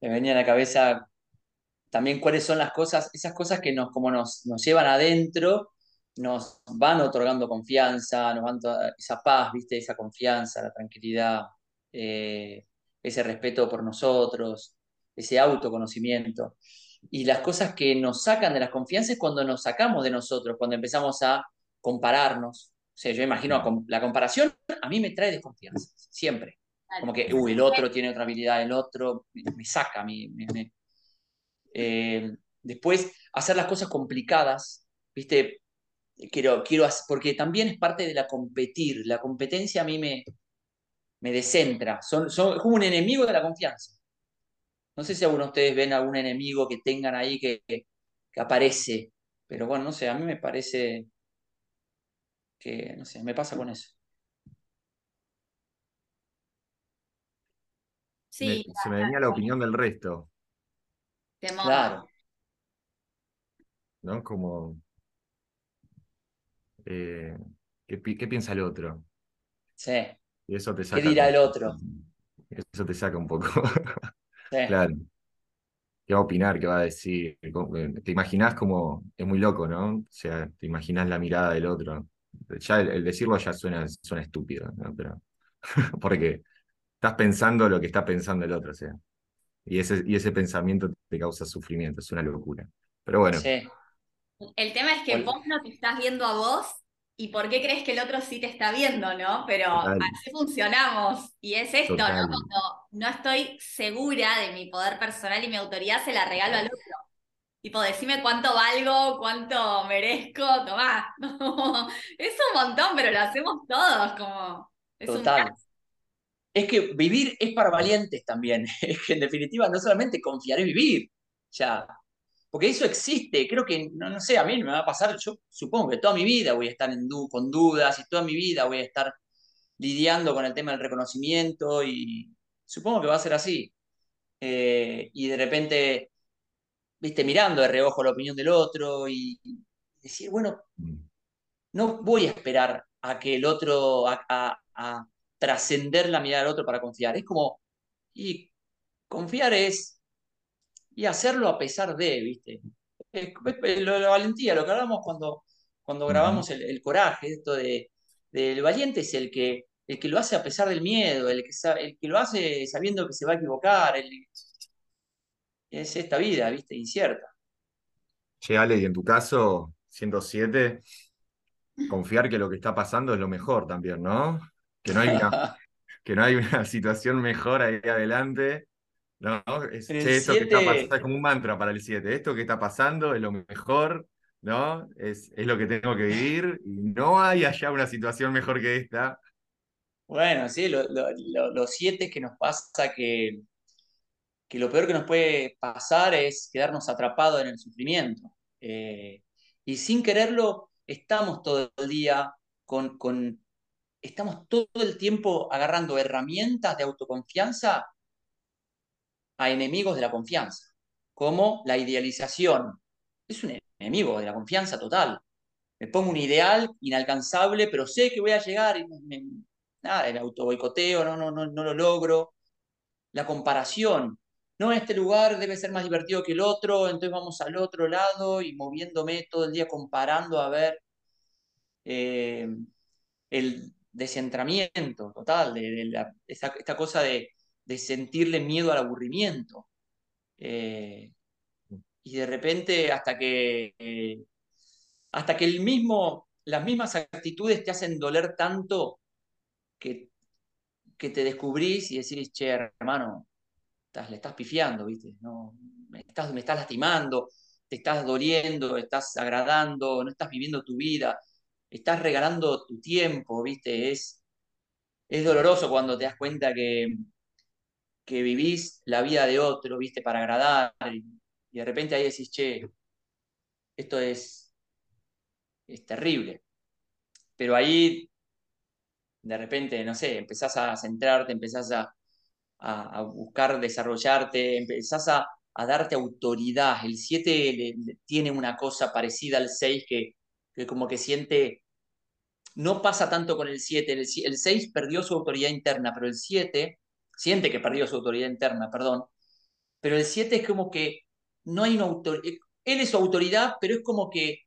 me venía a la cabeza también cuáles son las cosas, esas cosas que nos, como nos, nos llevan adentro, nos van otorgando confianza, nos van esa paz, ¿viste? Esa confianza, la tranquilidad, eh, ese respeto por nosotros, ese autoconocimiento. Y las cosas que nos sacan de las confianzas es cuando nos sacamos de nosotros, cuando empezamos a compararnos. O sea, yo imagino la comparación a mí me trae desconfianza, siempre. Como que, uy, el otro tiene otra habilidad, el otro me, me saca a mí, me- me, eh, después, hacer las cosas complicadas, ¿viste? Quiero, quiero hacer, porque también es parte de la competir. La competencia a mí me, me descentra. Son, son, es como un enemigo de la confianza. No sé si alguno de ustedes ven algún enemigo que tengan ahí que, que, que aparece, pero bueno, no sé, a mí me parece que, no sé, me pasa con eso. Sí, Me- se me venía la opinión del resto, temor. Claro, ¿no? Como, eh, ¿qué, pi- qué piensa el otro? sí, Y eso te ¿qué dirá el otro? Eso te saca un poco. Sí, Claro. ¿Qué va a opinar? ¿Qué va a decir? ¿Cómo- eh, Te imaginás como, es muy loco, ¿no? O sea, te imaginás la mirada del otro. Ya el, el decirlo ya suena, suena estúpido, ¿no? Pero, porque estás pensando lo que está pensando el otro, o sea. Y ese, y ese pensamiento te causa sufrimiento, es una locura. Pero bueno, sí, El tema es que vos no te estás viendo a vos y por qué crees que el otro sí te está viendo, ¿no? Pero Total. así funcionamos. Y es esto, ¿no? Total. Cuando no estoy segura de mi poder personal y mi autoridad, se la regalo al otro. Tipo, decime cuánto valgo, cuánto merezco, tomá. Es un montón, pero lo hacemos todos, como. Es un total. caso. Es que vivir es para valientes también. Es que en definitiva no solamente confiar es vivir. Ya. Porque eso existe. Creo que, no, no sé, a mí me va a pasar, yo supongo que toda mi vida voy a estar en du- con dudas y toda mi vida voy a estar lidiando con el tema del reconocimiento y supongo que va a ser así. Eh, y de repente, viste, mirando de reojo la opinión del otro y decir, bueno, Mm. no voy a esperar a que el otro, a, a- a trascender la mirada del otro para confiar. Es como, y confiar es, y hacerlo a pesar de, ¿viste? Es- es- lo- la valentía, lo que hablamos cuando, cuando grabamos el, el coraje, esto de, del valiente es el que, el que lo hace a pesar del miedo, el que, el que lo hace sabiendo que se va a equivocar, el- es esta vida, ¿viste? Incierta. Che, Ale, y en tu caso, 107, confiar que lo que está pasando es lo mejor también, ¿no? Que no hay una, que no hay una situación mejor ahí adelante. No, es, che, esto que está 7, pasando es como un mantra para el 7. Esto que está pasando es lo mejor, ¿no? Es, es lo que tengo que vivir y no hay allá una situación mejor que esta. bueno, sí, lo, lo- lo- los siete que nos pasa que, que lo peor que nos puede pasar es quedarnos atrapados en el sufrimiento. Eh, y sin quererlo, estamos todo el día con, con, estamos todo el tiempo agarrando herramientas de autoconfianza a enemigos de la confianza, como la idealización. Es un enemigo de la confianza total. Me pongo un ideal inalcanzable, pero sé que voy a llegar y nada, el autoboicoteo, no, no, no, no lo logro. La comparación. No, este lugar debe ser más divertido que el otro, entonces vamos al otro lado y moviéndome todo el día comparando a ver eh, el descentramiento total, de, esta, cosa de, sentirle miedo al aburrimiento. Eh, y de repente hasta que, eh, hasta que el mismo, las mismas actitudes te hacen doler tanto que, que te descubrís y decís, che, hermano, le estás pifiando, ¿viste? No, me estás, me estás lastimando, te estás doliendo, estás agradando, no estás viviendo tu vida, estás regalando tu tiempo, ¿viste? Es, es doloroso cuando te das cuenta que, que vivís la vida de otro, ¿viste? Para agradar y, de repente ahí decís, che, esto es, es terrible. Pero ahí, de repente, no sé, empezás a centrarte, empezás a, a, a buscar desarrollarte, empezás a, a darte autoridad. El 7 tiene una cosa parecida al 6 que, que como que siente, no pasa tanto con el 7, el, el 6 perdió su autoridad interna, pero el 7 siente que perdió su autoridad interna, perdón, pero el 7 es como que no hay una autoridad, él es su autoridad, pero es como que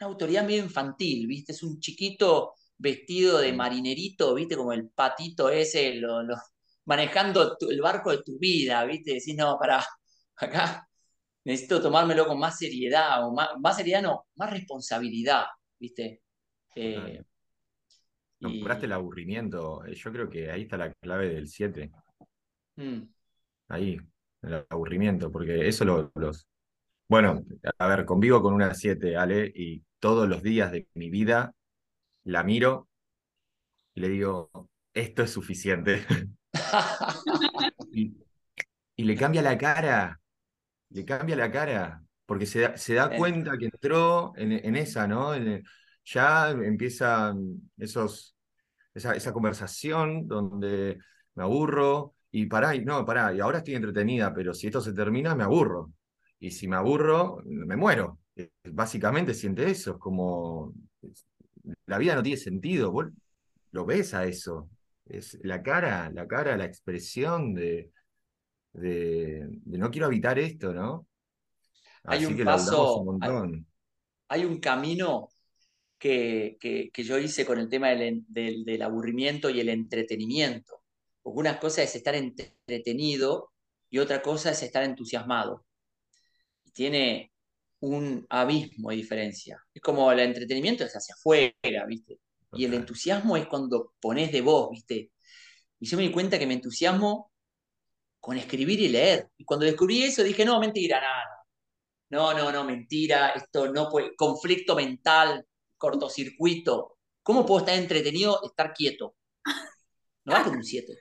una autoridad medio infantil, ¿viste? Es un chiquito vestido de marinerito, ¿viste? Como el patito ese, lo, lo, manejando tu, el barco de tu vida, ¿viste? Decís, no, para acá necesito tomármelo con más seriedad, o más, más seriedad no, más responsabilidad, ¿viste? Eh, Nombraste el aburrimiento. eh, Yo creo que ahí está la clave del 7. Mm. Ahí, el aburrimiento, porque eso lo, los. Bueno, a ver, convivo con una 7, Ale, y todos los días de mi vida la miro y le digo, esto es suficiente. y, y le cambia la cara, le cambia la cara, porque se da, se da cuenta que entró en, en esa, ¿no? En, ya empiezan esos, esa, esa conversación donde me aburro y pará, y no, pará, y ahora estoy entretenida, pero si esto se termina, me aburro. Y si me aburro, me muero. Básicamente siente eso, es como la vida no tiene sentido, vos lo ves a eso. Es la cara, la cara, la expresión de, de, de no quiero habitar esto, ¿no? Hay un que paso, un montón. Hay, hay un camino que, que, que, yo hice con el tema del, del, del, aburrimiento y el entretenimiento. Porque una cosa es estar entretenido y otra cosa es estar entusiasmado. Tiene un abismo de diferencia. Es como el entretenimiento es hacia afuera, ¿viste? Y el entusiasmo es cuando pones de vos, ¿viste? Y yo me di cuenta que me entusiasmo con escribir y leer. Y cuando descubrí eso dije, no, mentira, nada. No, no, no, mentira, esto no puede, conflicto mental, cortocircuito. ¿Cómo puedo estar entretenido, estar quieto? No va con un 7.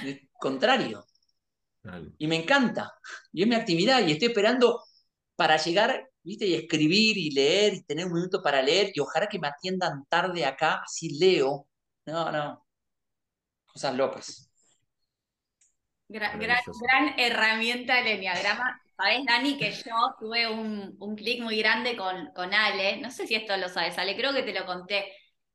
Al contrario. Y me encanta. Y es mi actividad y estoy esperando para llegar, viste, y escribir y leer y tener un minuto para leer y ojalá que me atiendan tarde acá, así leo. No, no. Cosas locas. Gran, gran, gran herramienta el enneagrama. Sabes, Dani, que yo tuve un, un clic muy grande con, con Ale. No sé si esto lo sabes, Ale, creo que te lo conté.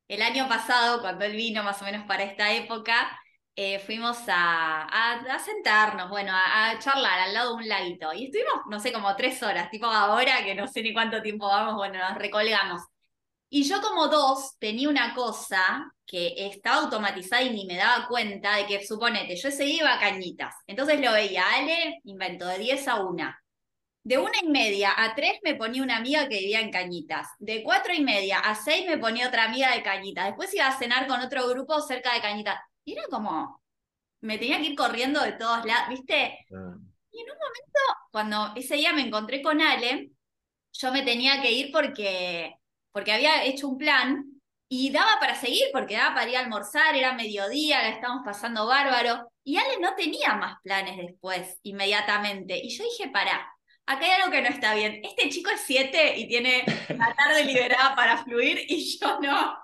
El año pasado, cuando él vino más o menos para esta época, eh, fuimos a, a, sentarnos, bueno, a, a, charlar al lado de un laguito. Y estuvimos, no sé, como tres horas, tipo ahora, que no sé ni cuánto tiempo vamos, bueno, nos recolgamos. Y yo como dos tenía una cosa que estaba automatizada y ni me daba cuenta de que, suponete, yo ese día iba a cañitas. Entonces lo veía, Ale, invento, de 10 a 1. De una y media a tres me ponía una amiga que vivía en Cañitas. De cuatro y media a seis me ponía otra amiga de Cañitas. Después iba a cenar con otro grupo cerca de Cañitas. Y era como, me tenía que ir corriendo de todos lados, ¿viste? Y en un momento, cuando ese día me encontré con Ale, yo me tenía que ir porque porque había hecho un plan y daba para seguir, porque daba para ir a almorzar, era mediodía, la estábamos pasando bárbaro, y Ale no tenía más planes después, inmediatamente. Y yo dije, pará, acá hay algo que no está bien. Este chico es siete y tiene la tarde liberada para fluir y yo no.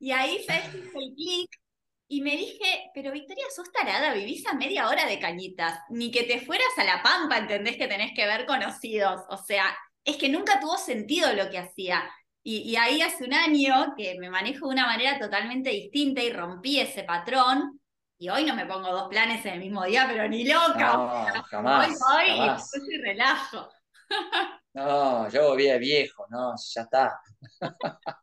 Y ahí, ¿sabes? el clic y me dije, pero Victoria, sos tarada, vivís a media hora de cañitas, ni que te fueras a La Pampa, entendés que tenés que ver conocidos. O sea, es que nunca tuvo sentido lo que hacía. Y, ahí hace un año que me manejo de una manera totalmente distinta y rompí ese patrón. Y hoy no me pongo dos planes en el mismo día, pero ni loca. No, jamás, hoy voy jamás. y relajo. No, yo voy de viejo, no, ya está.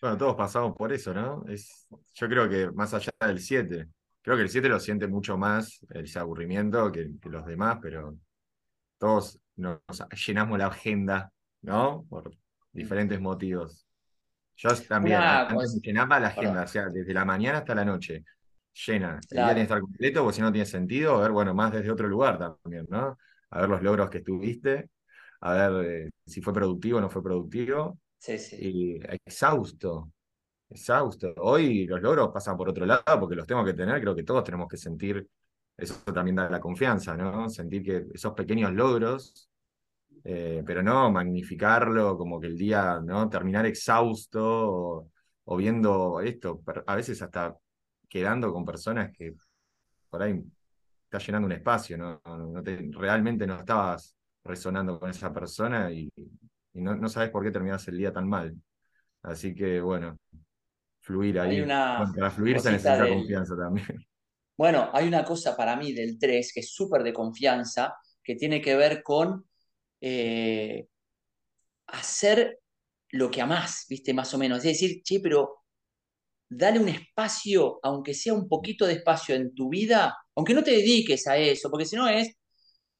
Bueno, todos pasamos por eso, ¿no? Es, yo creo que más allá del 7, creo que el 7 lo siente mucho más, ese aburrimiento, que, que los demás, pero todos nos llenamos la agenda, ¿no? Por, diferentes motivos. Yo también, antes me llenaba la agenda, Perdón. o sea, desde la mañana hasta la noche, llena. El día tiene que estar completo, porque si no tiene sentido, a ver, bueno, más desde otro lugar también, ¿no? A ver los logros que tuviste, a ver eh, si fue productivo o no fue productivo, Sí, sí. y exhausto, exhausto. Hoy los logros pasan por otro lado, porque los tengo que tener, creo que todos tenemos que sentir, eso también da la confianza, ¿no? Sentir que esos pequeños logros eh, pero no magnificarlo como que el día, ¿no? Terminar exhausto o, o viendo esto, a veces hasta quedando con personas que por ahí está llenando un espacio, ¿no? No- no te- realmente no estabas resonando con esa persona y, y no, no sabes por qué terminas el día tan mal. Así que bueno, fluir ahí. Bueno, para fluir se necesita del- confianza también. Bueno, hay una cosa para mí del 3 que es súper de confianza, que tiene que ver con eh, hacer lo que amás, ¿viste? Más o menos. Es decir, che, pero dale un espacio, aunque sea un poquito de espacio en tu vida, aunque no te dediques a eso, porque si no es,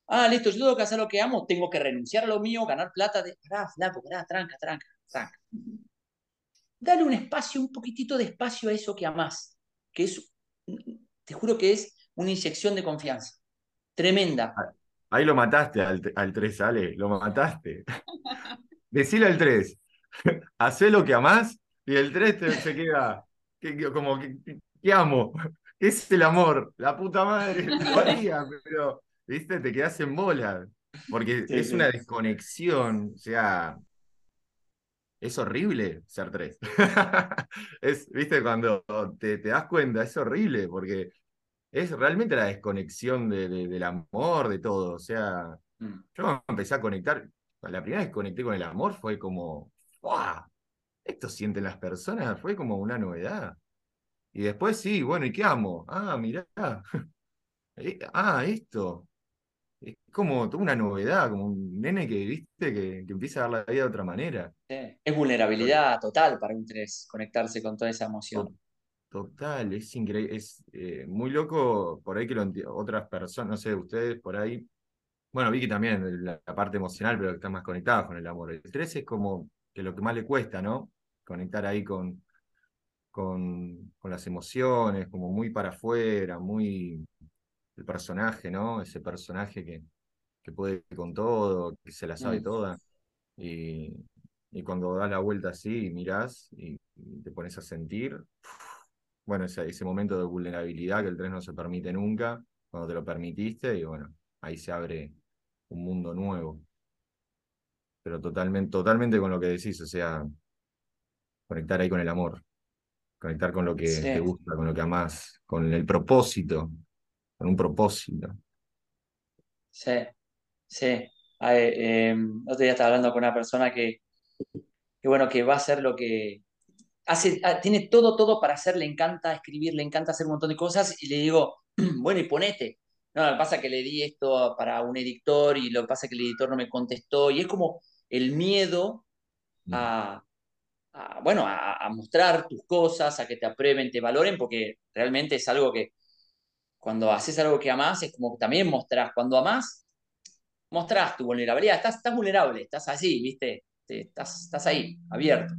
ah, listo, yo tengo que hacer lo que amo, tengo que renunciar a lo mío, ganar plata, de, pará, flaco, pará, tranca, tranca, tranca. Dale un espacio, un poquitito de espacio a eso que amás, que es, te juro que es una inyección de confianza. Tremenda. Ahí lo mataste al, al 3, Ale, lo mataste. Decile al 3, hacé lo que amás y el 3 te- se queda que- que- como que, ¿qué amo? ¿Qué es el amor? La puta madre, lo haría, pero, ¿viste? Te quedas en bola. Porque Sí, es sí. una desconexión, o sea, es horrible ser 3. Es, ¿viste? Cuando te, te das cuenta, es horrible, porque es realmente la desconexión de- de- del amor, de todo. O sea, Mm. yo empecé a conectar, la primera vez que conecté con el amor fue como, ¡wow! Esto sienten las personas, fue como una novedad. Y después sí, bueno, ¿y qué amo? Ah, mirá. Eh, ah, esto. Es como una novedad, como un nene que, viste, que, que empieza a dar la vida de otra manera. Sí. Es vulnerabilidad total para un 3, conectarse con toda esa emoción. Total, es increíble, es eh, muy loco por ahí que lo otras personas, no sé, ustedes por ahí, bueno, Vicky también, la, la parte emocional, pero que están más conectados con el amor. El 13 es como que lo que más le cuesta, ¿no? Conectar ahí con, con, con las emociones, como muy para afuera, muy el personaje, ¿no? Ese personaje que, que puede con todo, que se la sabe toda. Y, y cuando das la vuelta así y mirás y, y te pones a sentir, bueno, ese, ese momento de vulnerabilidad que el 3 no se permite nunca, cuando te lo permitiste, y bueno, ahí se abre un mundo nuevo. Pero totalmente, totalmente con lo que decís, o sea, conectar ahí con el amor, conectar con lo que Sí. te gusta, con lo que amás, con el propósito, con un propósito. Sí, Sí. Eh, otro día estaba hablando con una persona que, que, bueno, que va a hacer lo que hace, ah, tiene todo, todo para hacer, le encanta escribir, le encanta hacer un montón de cosas y le digo, bueno, y ponete. No, lo que pasa es que le di esto para un editor y lo que pasa es que el editor no me contestó y es como el miedo a, bueno, a, mostrar tus cosas, a que te aprueben, te valoren, porque realmente es algo que cuando haces algo que amás es como que también mostrás. Cuando amás, mostrás tu vulnerabilidad. Estás, estás vulnerable, estás así, ¿viste? Estás, estás ahí, abierto.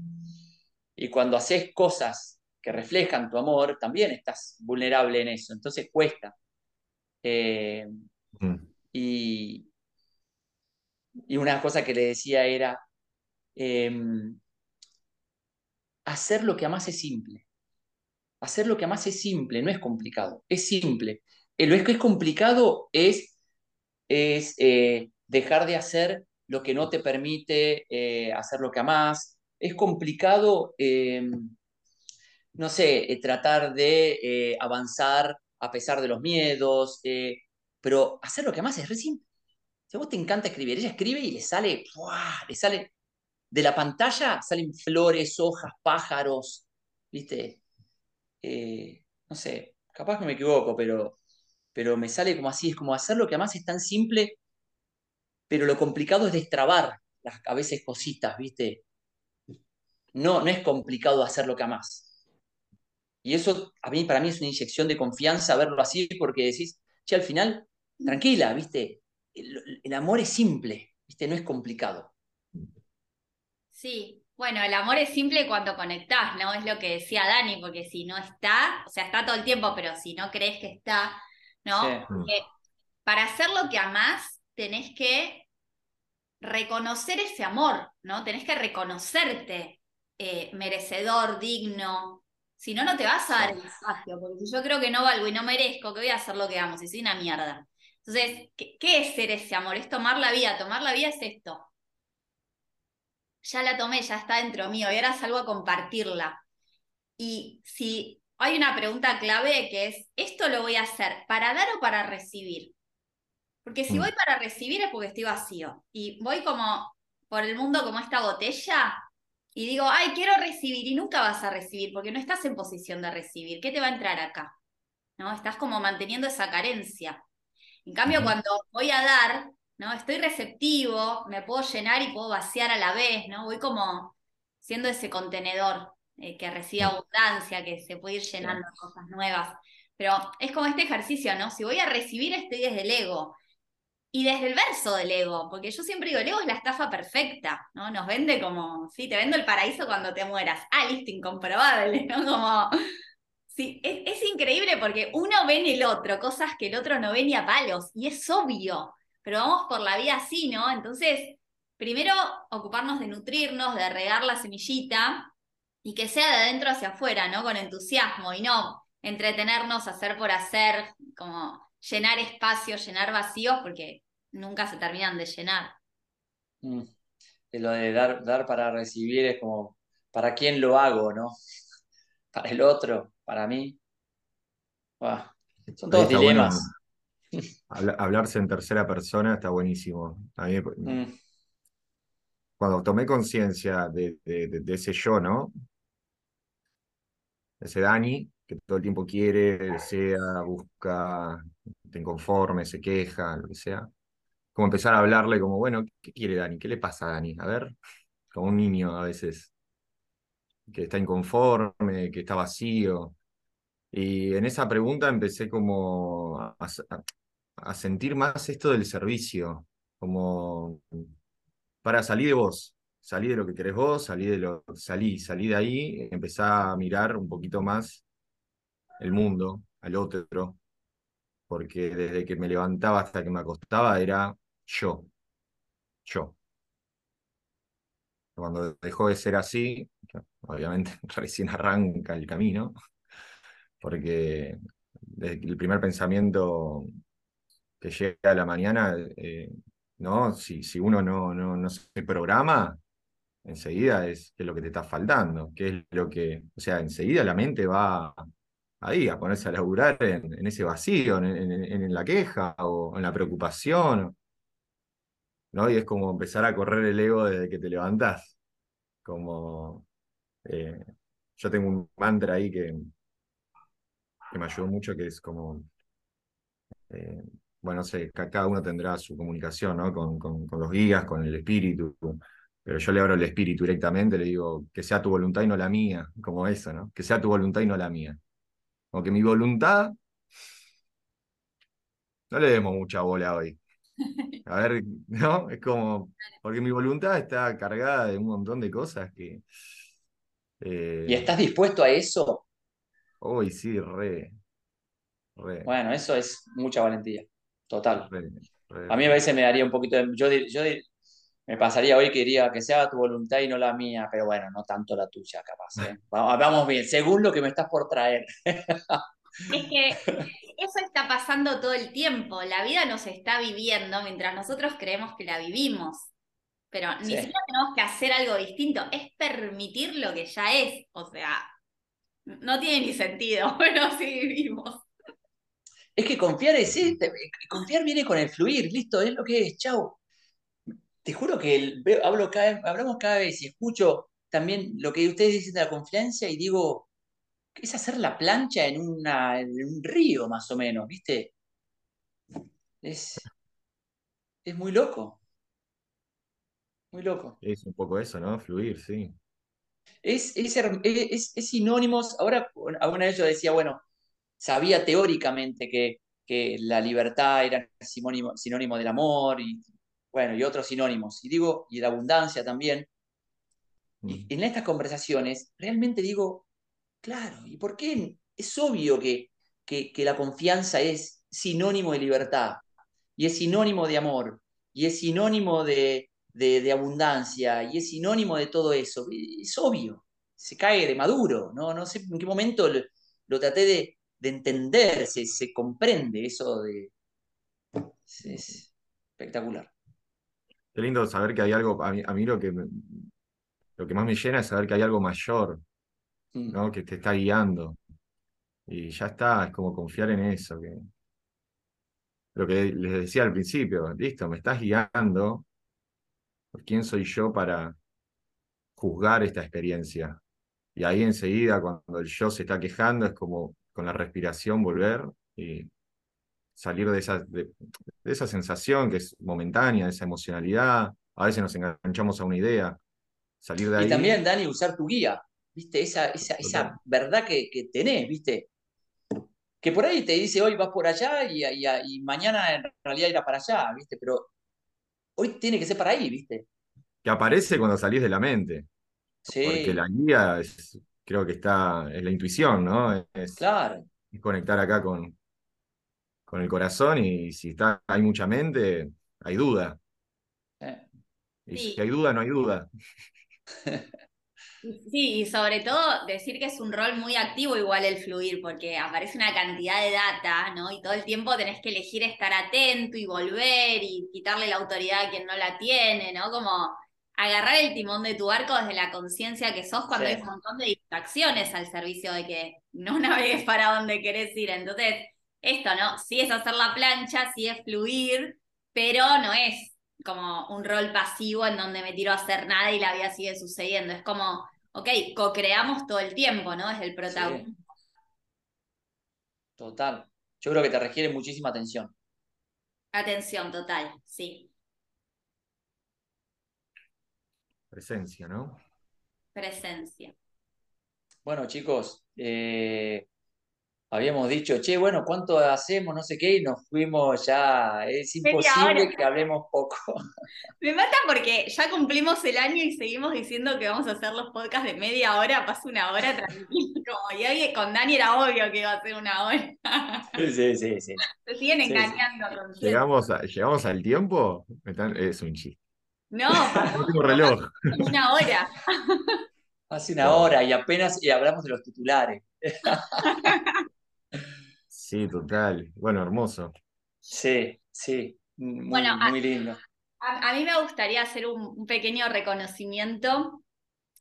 Y cuando haces cosas que reflejan tu amor, también estás vulnerable en eso. Entonces cuesta. Eh, y, y, una cosa que le decía era, em, hacer lo que amas es simple. Hacer lo que amas es simple, no es complicado, es simple. Eh, lo que es complicado es, es eh, dejar de hacer lo que no te permite hacer lo que amas. Es complicado, em, no sé, tratar de avanzar a pesar de los miedos, pero hacer lo que amas es re simple. Si a vos te encanta escribir, ella escribe y le sale, le sale de la pantalla salen flores, hojas, pájaros, ¿viste? Eh, no sé, capaz que me equivoco, pero, pero me sale como así, es como hacer lo que además es tan simple, pero lo complicado es destrabar las, a veces cositas, ¿viste? No, no es complicado hacer lo que amas. Y eso a mí, para mí es una inyección de confianza verlo así, porque decís, che, al final, tranquila, ¿viste? El, el amor es simple, ¿viste? No es complicado. Sí, bueno, el amor es simple cuando conectás, ¿no? Es lo que decía Dani, porque si no está, o sea, está todo el tiempo, pero si no crees que está, ¿no? para hacer lo que amás, tenés que reconocer ese amor, ¿no? Tenés que reconocerte eh, merecedor, digno. Si no, no te vas a dar el espacio, porque si yo creo que no valgo y no merezco, que voy a hacer lo que amo, si soy una mierda. Entonces, ¿qué, ¿qué es ser ese amor? Es tomar la vida. Tomar la vida es esto ya la tomé, ya está dentro mío y ahora salgo a compartirla. Y si hay una pregunta clave que es, ¿esto lo voy a hacer para dar o para recibir? Porque si mm. voy para recibir es porque estoy vacío y voy como por el mundo como esta botella y digo, ay, quiero recibir y nunca vas a recibir porque no estás en posición de recibir. ¿Qué te va a entrar acá? ¿No? Estás como manteniendo esa carencia. En cambio, cuando voy a dar, ¿no? Estoy receptivo, me puedo llenar y puedo vaciar a la vez, ¿no? Voy como siendo ese contenedor eh, que recibe abundancia, que se puede ir llenando de cosas nuevas. Pero es como este ejercicio, ¿no? Si voy a recibir, estoy desde el ego. Y desde el verso del ego, porque yo siempre digo, el ego es la estafa perfecta, ¿no? Nos vende como, sí, te vendo el paraíso cuando te mueras. Ah, listo, incomprobable, ¿no? Como, sí, es, es increíble porque uno ve en el otro cosas que el otro no ve ni a palos, y es obvio pero vamos por la vida así, ¿no? Entonces, primero ocuparnos de nutrirnos, de regar la semillita y que sea de adentro hacia afuera, ¿no? Con entusiasmo y no entretenernos, hacer por hacer, como llenar espacios, llenar vacíos, porque nunca se terminan de llenar. Mm. Lo de dar, dar para recibir es como, ¿para quién lo hago, no? ¿Para el otro? ¿Para mí? Son todos dilemas hablarse en tercera persona está buenísimo. Mm. Cuando tomé conciencia de, ese yo, ¿no? Ese Dani, que todo el tiempo quiere, desea, busca, te inconforme, se queja, lo que sea. Como empezar a hablarle como, bueno, ¿qué quiere Dani? ¿Qué le pasa a Dani? A ver, como un niño a veces, que está inconforme, que está vacío. Y en esa pregunta empecé como a, a sentir más esto del servicio, como para salir de vos, salí de lo que querés vos, salí de lo, salí, salí de ahí, empezá a mirar un poquito más el mundo, al otro, porque desde que me levantaba hasta que me acostaba era yo, yo. Cuando dejó de ser así, obviamente recién arranca el camino, porque el primer pensamiento que llega a la mañana, eh, ¿no? Si, si uno no, no, no, se programa, enseguida es es lo que te está faltando, qué es lo que, o sea, enseguida la mente va ahí a ponerse a laburar en, ese vacío, en, la queja o en la preocupación. ¿No? Y es como empezar a correr el ego desde que te levantás. Como, eh, yo tengo un mantra ahí que, que me ayudó mucho, que es como, eh, bueno, no sé, cada uno tendrá su comunicación, ¿no? Con, con, con los guías, con el espíritu, pero yo le abro el espíritu directamente, le digo, que sea tu voluntad y no la mía, como eso, ¿no? Que sea tu voluntad y no la mía. Como que mi voluntad, no le demos mucha bola hoy. A ver, ¿no? Es como, porque mi voluntad está cargada de un montón de cosas que... Eh, ¿Y estás dispuesto a eso? Uy, sí, re, Bueno, eso es mucha valentía, total. a mí a veces me daría un poquito de... Yo, yo me pasaría hoy que diría que sea tu voluntad y no la mía, pero bueno, no tanto la tuya, capaz. ¿eh? Vamos, bien, según lo que me estás por traer. Es que eso está pasando todo el tiempo. La vida nos está viviendo mientras nosotros creemos que la vivimos. Pero ni siquiera tenemos que hacer algo distinto, es permitir lo que ya es. O sea, no tiene ni sentido, pero sí vivimos. Es que confiar es confiar viene con el fluir, listo, es lo que es, chau te juro que hablo cada, hablamos cada vez y escucho también lo que ustedes dicen de la confianza y digo, ¿qué es hacer la plancha en, una, en un río más o menos, ¿viste? Es, es muy loco. Muy loco. Es un poco eso, ¿no? Fluir, sí. Es, es, es, sinónimos. Ahora, alguna vez yo decía, bueno, sabía teóricamente que, que la libertad era sinónimo, sinónimo del amor y bueno, y otros sinónimos, y digo, y la abundancia también. Y en estas conversaciones realmente digo, claro, ¿y por qué? Es obvio que, que, la confianza es sinónimo de libertad, y es sinónimo de amor, y es sinónimo de, de, abundancia, y es sinónimo de todo eso. Es obvio, se cae de maduro, no, no sé en qué momento lo, traté de, de entender, se, se, comprende eso de... es espectacular. Qué lindo saber que hay algo, a mí, lo, que lo que más me llena es saber que hay algo mayor. ¿No? Que te está guiando. Y ya está, es como confiar en eso. Que... Lo que les decía al principio, listo, me estás guiando. ¿Quién soy yo para juzgar esta experiencia? Y ahí enseguida, cuando el yo se está quejando, es como con la respiración volver y salir de esa, de, esa sensación que es momentánea, de esa emocionalidad. A veces nos enganchamos a una idea. Salir de ahí. Y también, Dani, usar tu guía, ¿viste? Esa, esa, esa verdad que, que, tenés, ¿viste? Que por ahí te dice hoy vas por allá y, y, mañana en realidad irá para allá, ¿viste? Pero hoy tiene que ser para ahí, ¿viste? Que aparece cuando salís de la mente. Sí. Porque la guía es, creo que está, es la intuición, ¿no? Es, claro. Es conectar acá con, con el corazón y si está, hay mucha mente, hay duda. Y si hay duda, no hay duda. Sí, y sobre todo decir que es un rol muy activo igual el fluir, porque aparece una cantidad de data, ¿no? Y todo el tiempo tenés que elegir estar atento y volver y quitarle la autoridad a quien no la tiene, ¿no? Como agarrar el timón de tu barco desde la conciencia que sos cuando hay un montón de distracciones al servicio de que no navegues para donde querés ir. Entonces, esto, ¿no? Sí es hacer la plancha, sí es fluir, pero no es como un rol pasivo en donde me tiro a hacer nada y la vida sigue sucediendo. Es como, ok, co-creamos todo el tiempo, ¿no? Es el protagonismo. Total. Yo creo que te requiere muchísima atención. Atención, total, sí. Presencia, ¿no? Presencia. Bueno, chicos, eh, habíamos dicho, che, bueno, ¿cuánto hacemos? No sé qué, y nos fuimos ya. Es imposible que hablemos poco. Me mata porque ya cumplimos el año y seguimos diciendo que vamos a hacer los podcasts de media hora, pasa una hora tranquilo. y ahí con Dani era obvio que iba a ser una hora. Sí, sí, sí. Se siguen engañando. ¿Llegamos, ¿Llegamos al tiempo? Es un chiste. No, tengo reloj. Una hora. Hace una hora y apenas y hablamos de los titulares. Sí, total. Bueno, hermoso. Sí, sí. Muy, muy lindo. A, mí me gustaría hacer un, pequeño reconocimiento.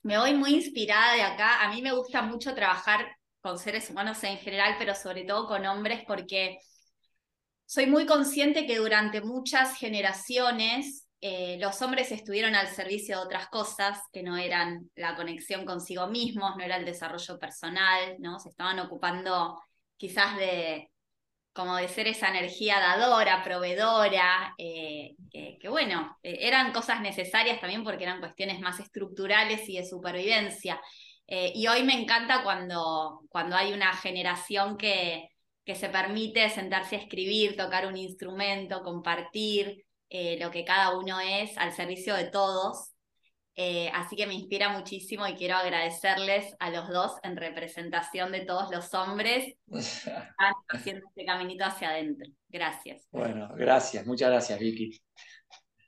Me voy muy inspirada de acá. A mí me gusta mucho trabajar con seres humanos en general, pero sobre todo con hombres, porque soy muy consciente que durante muchas generaciones eh, los hombres estuvieron al servicio de otras cosas que no eran la conexión consigo mismos, no era el desarrollo personal, ¿no? Se estaban ocupando quizás de, como de ser esa energía dadora, proveedora, eh, que, bueno, eh, eran cosas necesarias también porque eran cuestiones más estructurales y de supervivencia. y hoy me encanta cuando, cuando hay una generación que, que se permite sentarse a escribir, tocar un instrumento, compartir, eh, lo que cada uno es al servicio de todos. Eh, así que me inspira muchísimo y quiero agradecerles a los dos en representación de todos los hombres que están haciendo este caminito hacia adentro. Gracias. Bueno, gracias, muchas gracias, Vicky.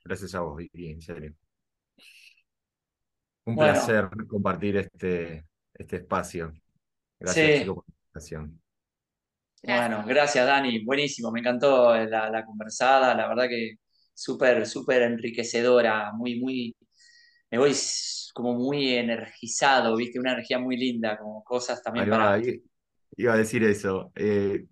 Gracias a vos, Vicky, en serio. Un placer compartir este, este espacio. Gracias, por la invitación. Bueno, gracias, Dani. Buenísimo, me encantó la, la conversada. La verdad que súper, súper enriquecedora, muy, muy, me voy como muy energizado, viste, una energía muy linda, como cosas también para... Iba a decir eso. Eh,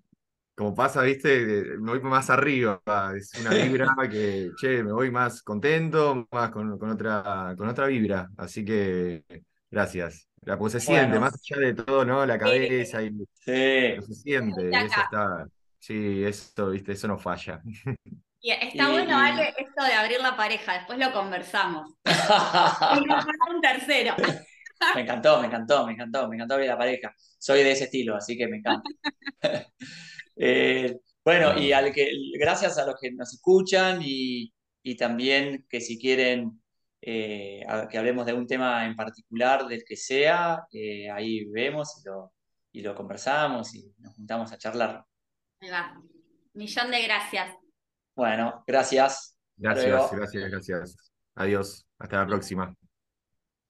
como pasa, viste, me voy más arriba, es una vibra que, che, me voy más contento, más con, otra, con otra vibra. Así que gracias. La, pues se siente, más allá de todo, ¿no? La cabeza y sí. se siente, y eso está. Sí, eso, viste, eso no falla. está bueno, Ale, esto de abrir la pareja, después lo conversamos. un tercero. me encantó, me encantó, me encantó, me encantó abrir la pareja. Soy de ese estilo, así que me encanta. Eh, bueno, y al que, gracias a los que nos escuchan y, también que si quieren eh, que hablemos de un tema en particular, del que sea, eh, ahí vemos y lo, y lo conversamos y nos juntamos a charlar. Ahí va. Millón de gracias. Bueno, gracias. Gracias, gracias, gracias. Adiós. Hasta la próxima.